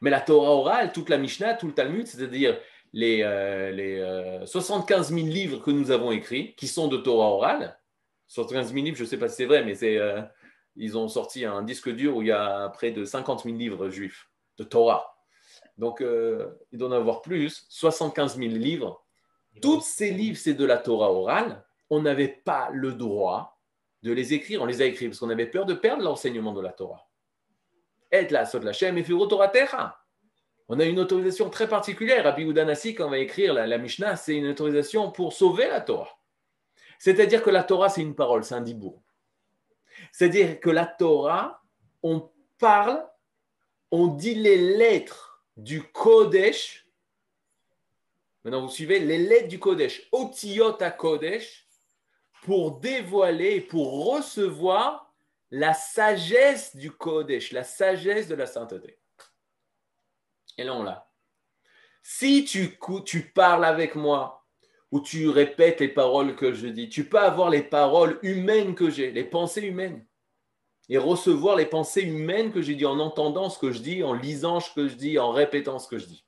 Mais la Torah orale, toute la Mishnah, tout le Talmud, c'est-à-dire les, euh, les euh, 75 000 livres que nous avons écrits, qui sont de Torah orale, 75 000 livres, je ne sais pas si c'est vrai, mais c'est, euh, ils ont sorti un disque dur où il y a près de 50 000 livres juifs de Torah. Donc, euh, il doit en avoir plus, 75 000 livres. Tous ces livres, c'est de la Torah orale. On n'avait pas le droit de les écrire. On les a écrits parce qu'on avait peur de perdre l'enseignement de la Torah. Et la sot la et Torah Terra. On a une autorisation très particulière. Rabbi Udanasi, quand on va écrire la, la Mishnah, c'est une autorisation pour sauver la Torah. C'est-à-dire que la Torah, c'est une parole, c'est un dibour. C'est-à-dire que la Torah, on parle, on dit les lettres du Kodesh. Maintenant, vous suivez les lettres du Kodesh, Otiyot à Kodesh, pour dévoiler, pour recevoir la sagesse du Kodesh, la sagesse de la sainteté. Et là, on l'a. Si tu, tu parles avec moi, ou tu répètes les paroles que je dis, tu peux avoir les paroles humaines que j'ai, les pensées humaines, et recevoir les pensées humaines que j'ai dit en entendant ce que je dis, en lisant ce que je dis, en répétant ce que je dis.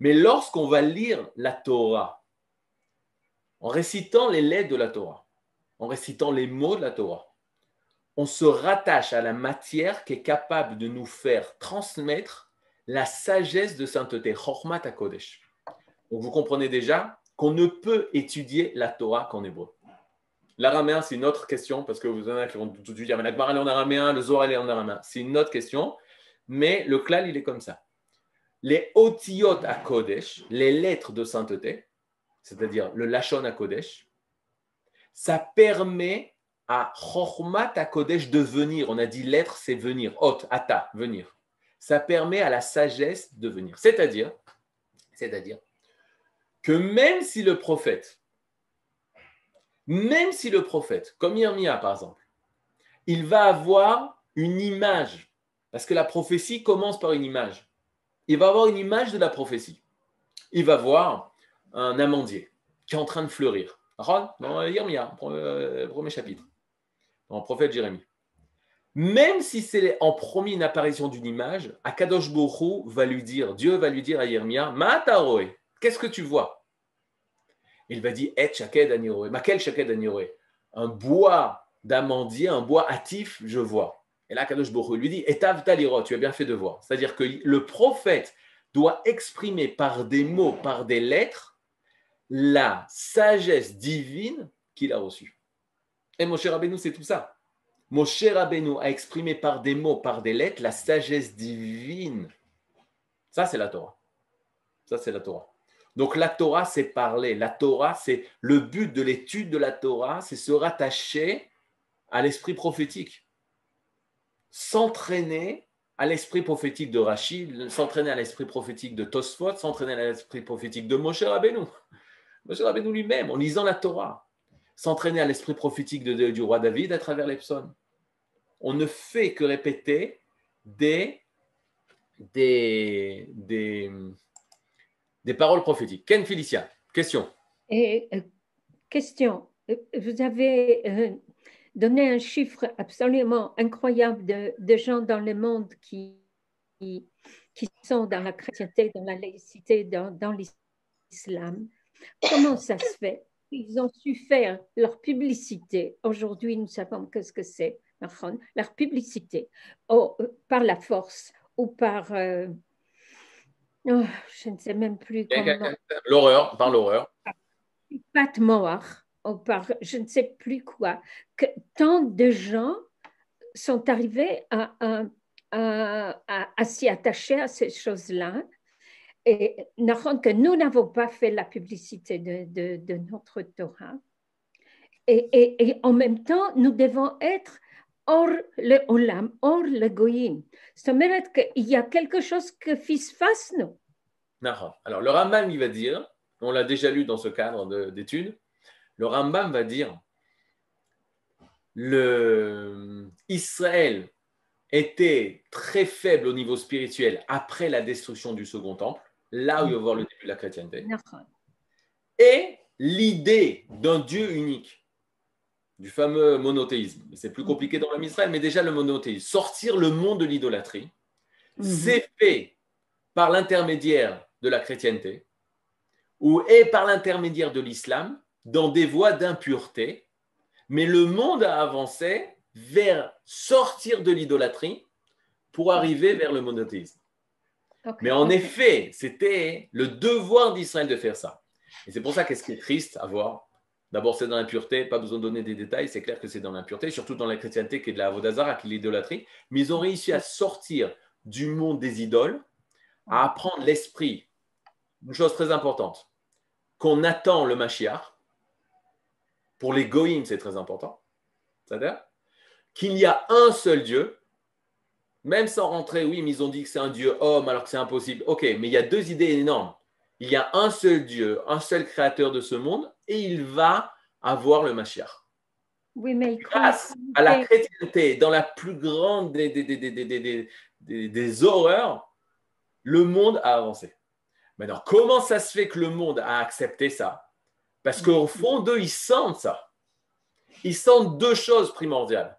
Mais lorsqu'on va lire la Torah, en récitant les lettres de la Torah, en récitant les mots de la Torah, on se rattache à la matière qui est capable de nous faire transmettre la sagesse de sainteté, Chormat Kodesh. Donc vous comprenez déjà qu'on ne peut étudier la Torah qu'en hébreu. L'araméen, c'est une autre question, parce que vous en avez qui vont tout dire, mais la est en araméen, le Zohar, est en araméen. C'est une autre question, mais le klal, il est comme ça. Les otiyot à Kodesh, les lettres de sainteté, c'est-à-dire le lachon à Kodesh, ça permet à Chochmat à Kodesh de venir. On a dit lettre, c'est venir. Hot, ata, venir. Ça permet à la sagesse de venir. C'est-à-dire, c'est-à-dire que même si le prophète, comme Yermia par exemple, il va avoir une image, parce que la prophétie commence par une image. Il va avoir une image de la prophétie. Il va voir un amandier qui est en train de fleurir. Dans Yermia, premier chapitre, dans le prophète Jérémie. Même si c'est en premier une apparition d'une image, Akadosh Borou va lui dire, Dieu va lui dire à Yermia, Mataroé, qu'est-ce que tu vois? Il va dire Et shaked aniroé. Ma quel shaked aniroé? Un bois d'amandier, un bois hâtif, je vois. Et là, Kadosh Baruch lui dit Etav taliro, tu as bien fait de voir. C'est-à-dire que le prophète doit exprimer par des mots, par des lettres, la sagesse divine qu'il a reçue. Et Moshe Rabbeinu, c'est tout ça. Moshe Rabbeinu a exprimé par des mots, par des lettres, la sagesse divine. Ça, c'est la Torah. Ça, c'est la Torah. Donc la Torah, c'est parler. La Torah, c'est le but de l'étude de la Torah, c'est se rattacher à l'esprit prophétique. S'entraîner à l'esprit prophétique de Rachid, s'entraîner à l'esprit prophétique de Tosfot, s'entraîner à l'esprit prophétique de Moshe Rabbeinu. Moshe Rabbeinu lui-même, en lisant la Torah, s'entraîner à l'esprit prophétique du roi David à travers les psaumes. On ne fait que répéter des, des, des, des paroles prophétiques. Ken Felicia, question. Et euh, question, euh, vous avez euh, donné un chiffre absolument incroyable de, de gens dans le monde qui, qui, sont dans la chrétienté, dans la laïcité, dans, dans l'islam. Comment ça se fait? Ils ont su faire leur publicité. Aujourd'hui, nous savons qu'est-ce que c'est, leur publicité, oh, par la force ou par... oh, je ne sais même plus comment L'horreur, par l'horreur. mort, ou par je ne sais plus quoi, que tant de gens sont arrivés à, à- à- à- à s'y attacher à ces choses-là. Et que nous n'avons pas fait la publicité de, de- de notre Torah. Et, et- et en même temps, nous devons être hors le olam, hors le goyim. C'est-à-dire qu'il y a quelque chose que fils fasse nous. Alors, le Rambam, il va dire, on l'a déjà lu dans ce cadre de- d'études, le Rambam va dire le Israël était très faible au niveau spirituel après la destruction du second temple, là où il va voir le début de la chrétienté. Et l'idée d'un Dieu unique, du fameux monothéisme. C'est plus compliqué dans l'homme Israël, mais déjà le monothéisme, sortir le monde de l'idolâtrie, Mhm. c'est fait par l'intermédiaire de la chrétienté ou et par l'intermédiaire de l'islam dans des voies d'impureté, mais le monde a avancé vers sortir de l'idolâtrie pour arriver vers le monothéisme. Mais en effet, c'était le devoir d'Israël de faire ça. Et c'est pour ça qu'est-ce qui est triste à voir. D'abord, c'est dans l'impureté, pas besoin de donner des détails, c'est clair que c'est dans l'impureté, surtout dans la chrétienté qui est de la Avodazara, qui est l'idolâtrie. Mais ils ont réussi à sortir du monde des idoles, à apprendre l'esprit. Une chose très importante, qu'on attend le Mashiach. Pour les goïms, c'est très important. C'est-à-dire qu'il y a un seul Dieu, même sans rentrer, oui, mais ils ont dit que c'est un Dieu homme alors que c'est impossible. Ok, mais il y a deux idées énormes. Il y a un seul Dieu, un seul créateur de ce monde, et il va avoir le Mashiach. Oui, mais Grâce à la chrétienté, dans la plus grande des, des, des, des, des, des, des- des- des horreurs, le monde a avancé. Maintenant, comment ça se fait que le monde a accepté ça? Parce qu'au fond d'eux, ils sentent ça. Ils sentent deux choses primordiales.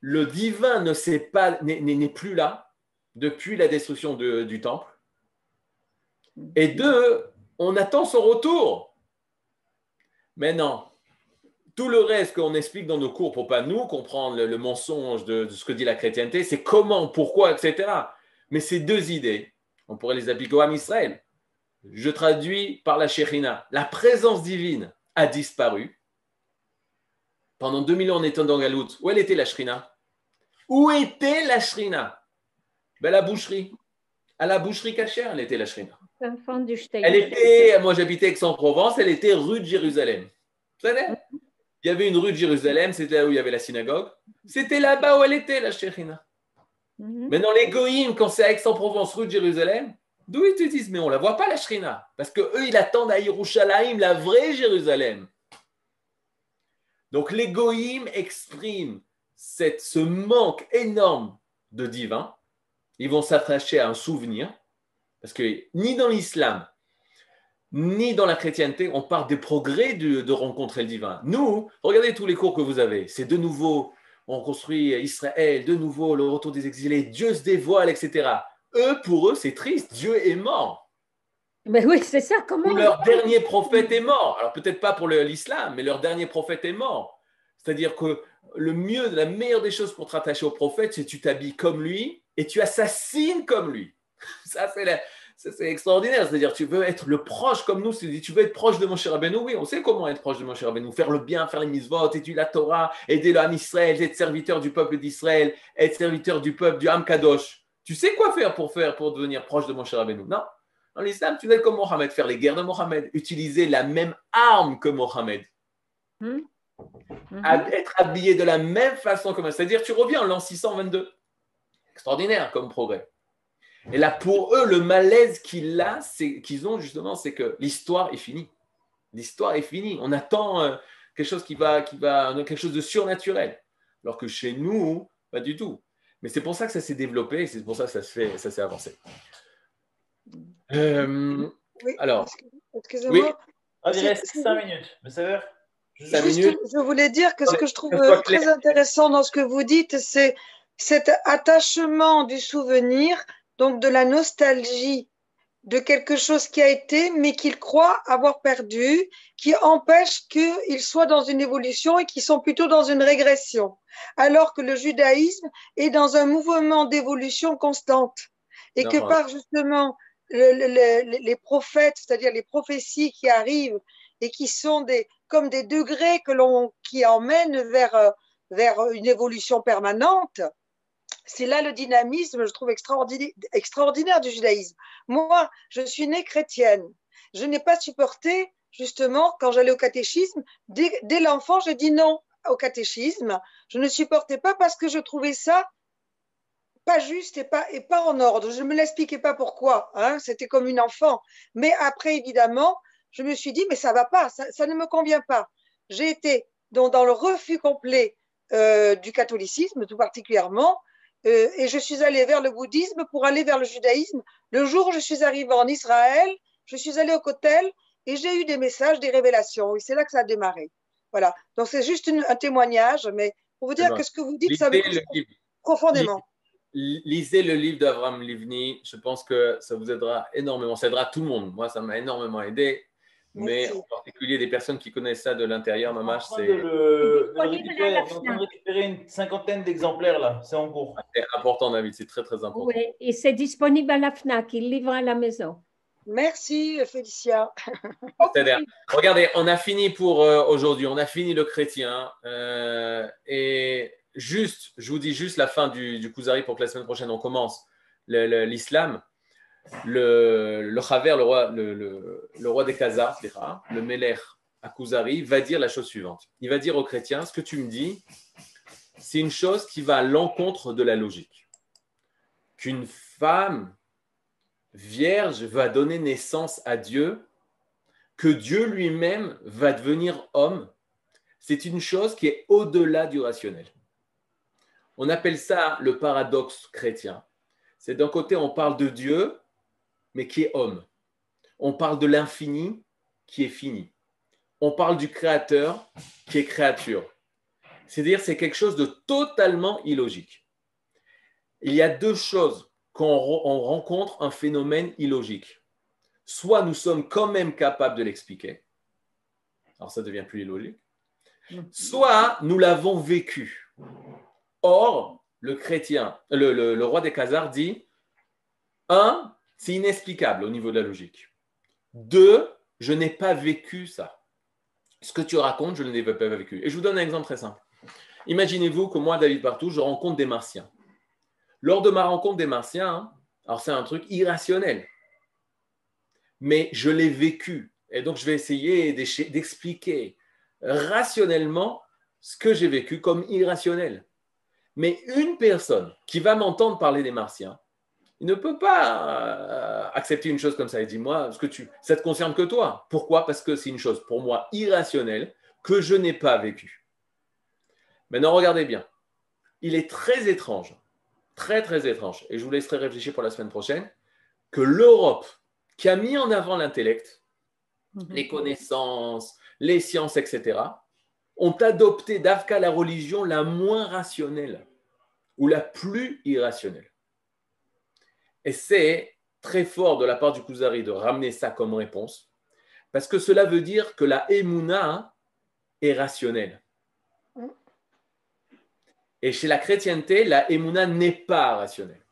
Le divin ne pas, n'est, plus là depuis la destruction de- du temple. Et deux, on attend son retour. Mais non, tout le reste qu'on explique dans nos cours pour pas nous comprendre le, mensonge de, ce que dit la chrétienté, c'est comment, pourquoi, etc. Mais ces deux idées, on pourrait les appliquer au Ham Israël. Je traduis par la Shekhinah. La présence divine a disparu. Pendant 2000 ans, on était dans Galout. Où elle était la Shrina Où était la Shrina ben, La boucherie. À la boucherie cachère, elle était la Shrina. Enfant du Shteil. Elle était, moi j'habitais Aix-en-Provence, elle était rue de Jérusalem. Vous savez Il y avait une rue de Jérusalem, c'était là où il y avait la synagogue. C'était là-bas où elle était, la Shekhinah. Mhm. Maintenant, les goïms, quand c'est à Aix-en-Provence, rue de Jérusalem, d'où ils te disent, mais on la voit pas, la Shrina. Parce que eux, ils attendent à Yerushalayim, la vraie Jérusalem. Donc, les goïms expriment cette, ce manque énorme de divin. Ils vont s'attacher à un souvenir. Parce que ni dans l'islam, ni dans la chrétienté, on parle des progrès de, de rencontrer le divin. Nous, regardez tous les cours que vous avez. C'est de nouveau, on construit Israël, de nouveau le retour des exilés, Dieu se dévoile, etc. Eux, pour eux, c'est triste. Dieu est mort. Mais oui, c'est ça, comment leur dernier prophète est mort. Alors peut-être pas pour l'islam, mais leur dernier prophète est mort. C'est-à-dire que le mieux, la meilleure des choses pour te rattacher au prophète, c'est que tu t'habilles comme lui et tu assassines comme lui. Ça, c'est la- c'est extraordinaire. C'est-à-dire, tu veux être le proche comme nous. Tu veux être proche de mon cher Rabbeinu? Oui, on sait comment être proche de mon cher Rabbeinu. Faire le bien, faire les mitzvot, étudier la Torah, aider le Ham Israël, être serviteur du peuple d'Israël, être serviteur du peuple du Ham Kadosh. Tu sais quoi faire pour faire pour devenir proche de mon cher Rabbeinu? Non. Dans l'islam, tu dois être comme Mohammed, faire les guerres de Mohammed, utiliser la même arme que Mohammed, Mhm. hab- être habillé de la même façon que Mohammed. C'est-à-dire, tu reviens en l'an 622. Extraordinaire comme progrès. Et là, pour eux, le malaise qu'il a, c'est- qu'ils ont justement, c'est que l'histoire est finie. L'histoire est finie. On attend euh, quelque chose qui va, qui va, quelque chose de surnaturel. Alors que chez nous, pas du tout. Mais c'est pour ça que ça s'est développé et c'est pour ça que ça se fait, ça s'est avancé. Euh, Oui, Alors, excuse- excusez-moi. Ah, il C'est- reste c'est- 5 minutes. Je voulais dire que ce que je trouve euh, très clair. intéressant dans ce que vous dites, c'est cet attachement du souvenir, donc de la nostalgie de quelque chose qui a été, mais qu'il croit avoir perdu, qui empêche qu'ils soient dans une évolution et qu'ils sont plutôt dans une régression. Alors que le judaïsme est dans un mouvement d'évolution constante. Et que par justement le- le- le- les prophètes, c'est-à-dire les prophéties qui arrivent et qui sont des, comme des degrés que l'on, qui emmènent vers, euh, vers une évolution permanente, c'est là le dynamisme, je trouve, extraordinaire, extraordinaire du judaïsme. Moi, je suis née chrétienne. Je n'ai pas supporté, justement, quand j'allais au catéchisme, dès, l'enfant, j'ai dit non au catéchisme. Je ne supportais pas parce que je trouvais ça pas juste et pas, et pas en ordre. Je ne me l'expliquais pas pourquoi. Hein, C'était comme une enfant. Mais après, évidemment, je me suis dit, mais ça va pas, ça, ça ne me convient pas. J'ai été dans, dans le refus complet euh, du catholicisme, tout particulièrement, euh, et je suis allée vers le bouddhisme pour aller vers le judaïsme. Le jour où je suis arrivée en Israël, je suis allée au Kotel et j'ai eu des messages, des révélations. Et c'est là que ça a démarré. Voilà. Donc c'est juste une- un témoignage, mais pour vous dire bon. que ce que vous dites, ça me touche profondément. lisez le livre d'Avram Livni. Je pense que ça vous aidera énormément. Ça aidera tout le monde. Moi, ça m'a énormément aidé. Mais en particulier des personnes qui connaissent ça de l'intérieur, de c'est le, On est en train de FNAC. récupérer une cinquantaine d'exemplaires là. C'est en cours. c'est important, David. C'est très, très important. Oui, et c'est disponible à la FNAC, il livre à la maison. Merci, Félicia. C'est-à-dire, regardez, on a fini pour euh, aujourd'hui, on a fini le chrétien. euh, et juste, je vous dis juste la fin du, du Kuzari pour que la semaine prochaine on commence le- le- l'islam. Le, le le roi, le, roi des Khazars, le Meler à Kuzari, va dire la chose suivante. Il va dire aux chrétiens, ce que tu me dis, c'est une chose qui va à l'encontre de la logique. Qu'une femme vierge va donner naissance à Dieu, que Dieu lui-même va devenir homme, c'est une chose qui est au-delà du rationnel. On appelle ça le paradoxe chrétien. C'est d'un côté, on parle de Dieu, mais qui est homme. On parle de l'infini, qui est fini. On parle du créateur, qui est créature. C'est-à-dire, c'est quelque chose de totalement illogique. Il y a deux choses quand on rencontre un phénomène illogique. Soit nous sommes quand même capables de l'expliquer, alors ça devient plus illogique, soit nous l'avons vécu. Or, le chrétien, le, roi des Khazars dit, un, c'est inexplicable au niveau de la logique. Deux, je n'ai pas vécu ça. Ce que tu racontes, je ne l'ai pas vécu. Et je vous donne un exemple très simple. Imaginez-vous que moi, David Partout, je rencontre des martiens. Lors de ma rencontre des martiens, hein, alors c'est un truc irrationnel, mais je l'ai vécu. Et donc, je vais essayer d'expliquer rationnellement ce que j'ai vécu comme irrationnel. Mais une personne qui va m'entendre parler des martiens, il ne peut pas euh, accepter une chose comme ça. Il dit, moi, ce que tu, ça ne te concerne que toi. Pourquoi? Parce que c'est une chose pour moi irrationnelle que je n'ai pas vécue. Maintenant, regardez bien. Il est très étrange, très très étrange, et je vous laisserai réfléchir pour la semaine prochaine, que l'Europe, qui a mis en avant l'intellect, les connaissances, les sciences, etc., ont adopté d'Afka la religion la moins rationnelle ou la plus irrationnelle. Et c'est très fort de la part du Kuzari de ramener ça comme réponse, parce que cela veut dire que la Emouna est rationnelle. Et chez la chrétienté, la Emouna n'est pas rationnelle.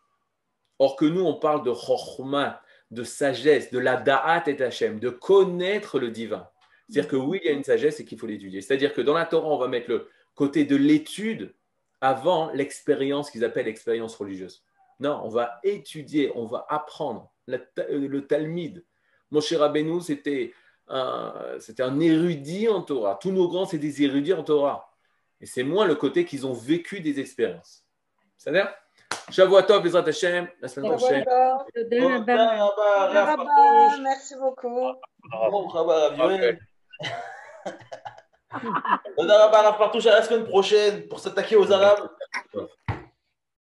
Or que nous, on parle de Chochma, de sagesse, de la Da'at et Hashem, de connaître le divin. C'est-à-dire que oui, il y a une sagesse et qu'il faut l'étudier. C'est-à-dire que dans la Torah, on va mettre le côté de l'étude avant l'expérience qu'ils appellent l'expérience religieuse. Non, on va étudier, on va apprendre. Euh, le Talmud, Mon cher c'était c'était un érudit en Torah. Tous nos grands, c'est des érudits en Torah. Et c'est moins le côté qu'ils ont vécu des expériences. C'est-à-dire la semaine prochaine. Merci beaucoup.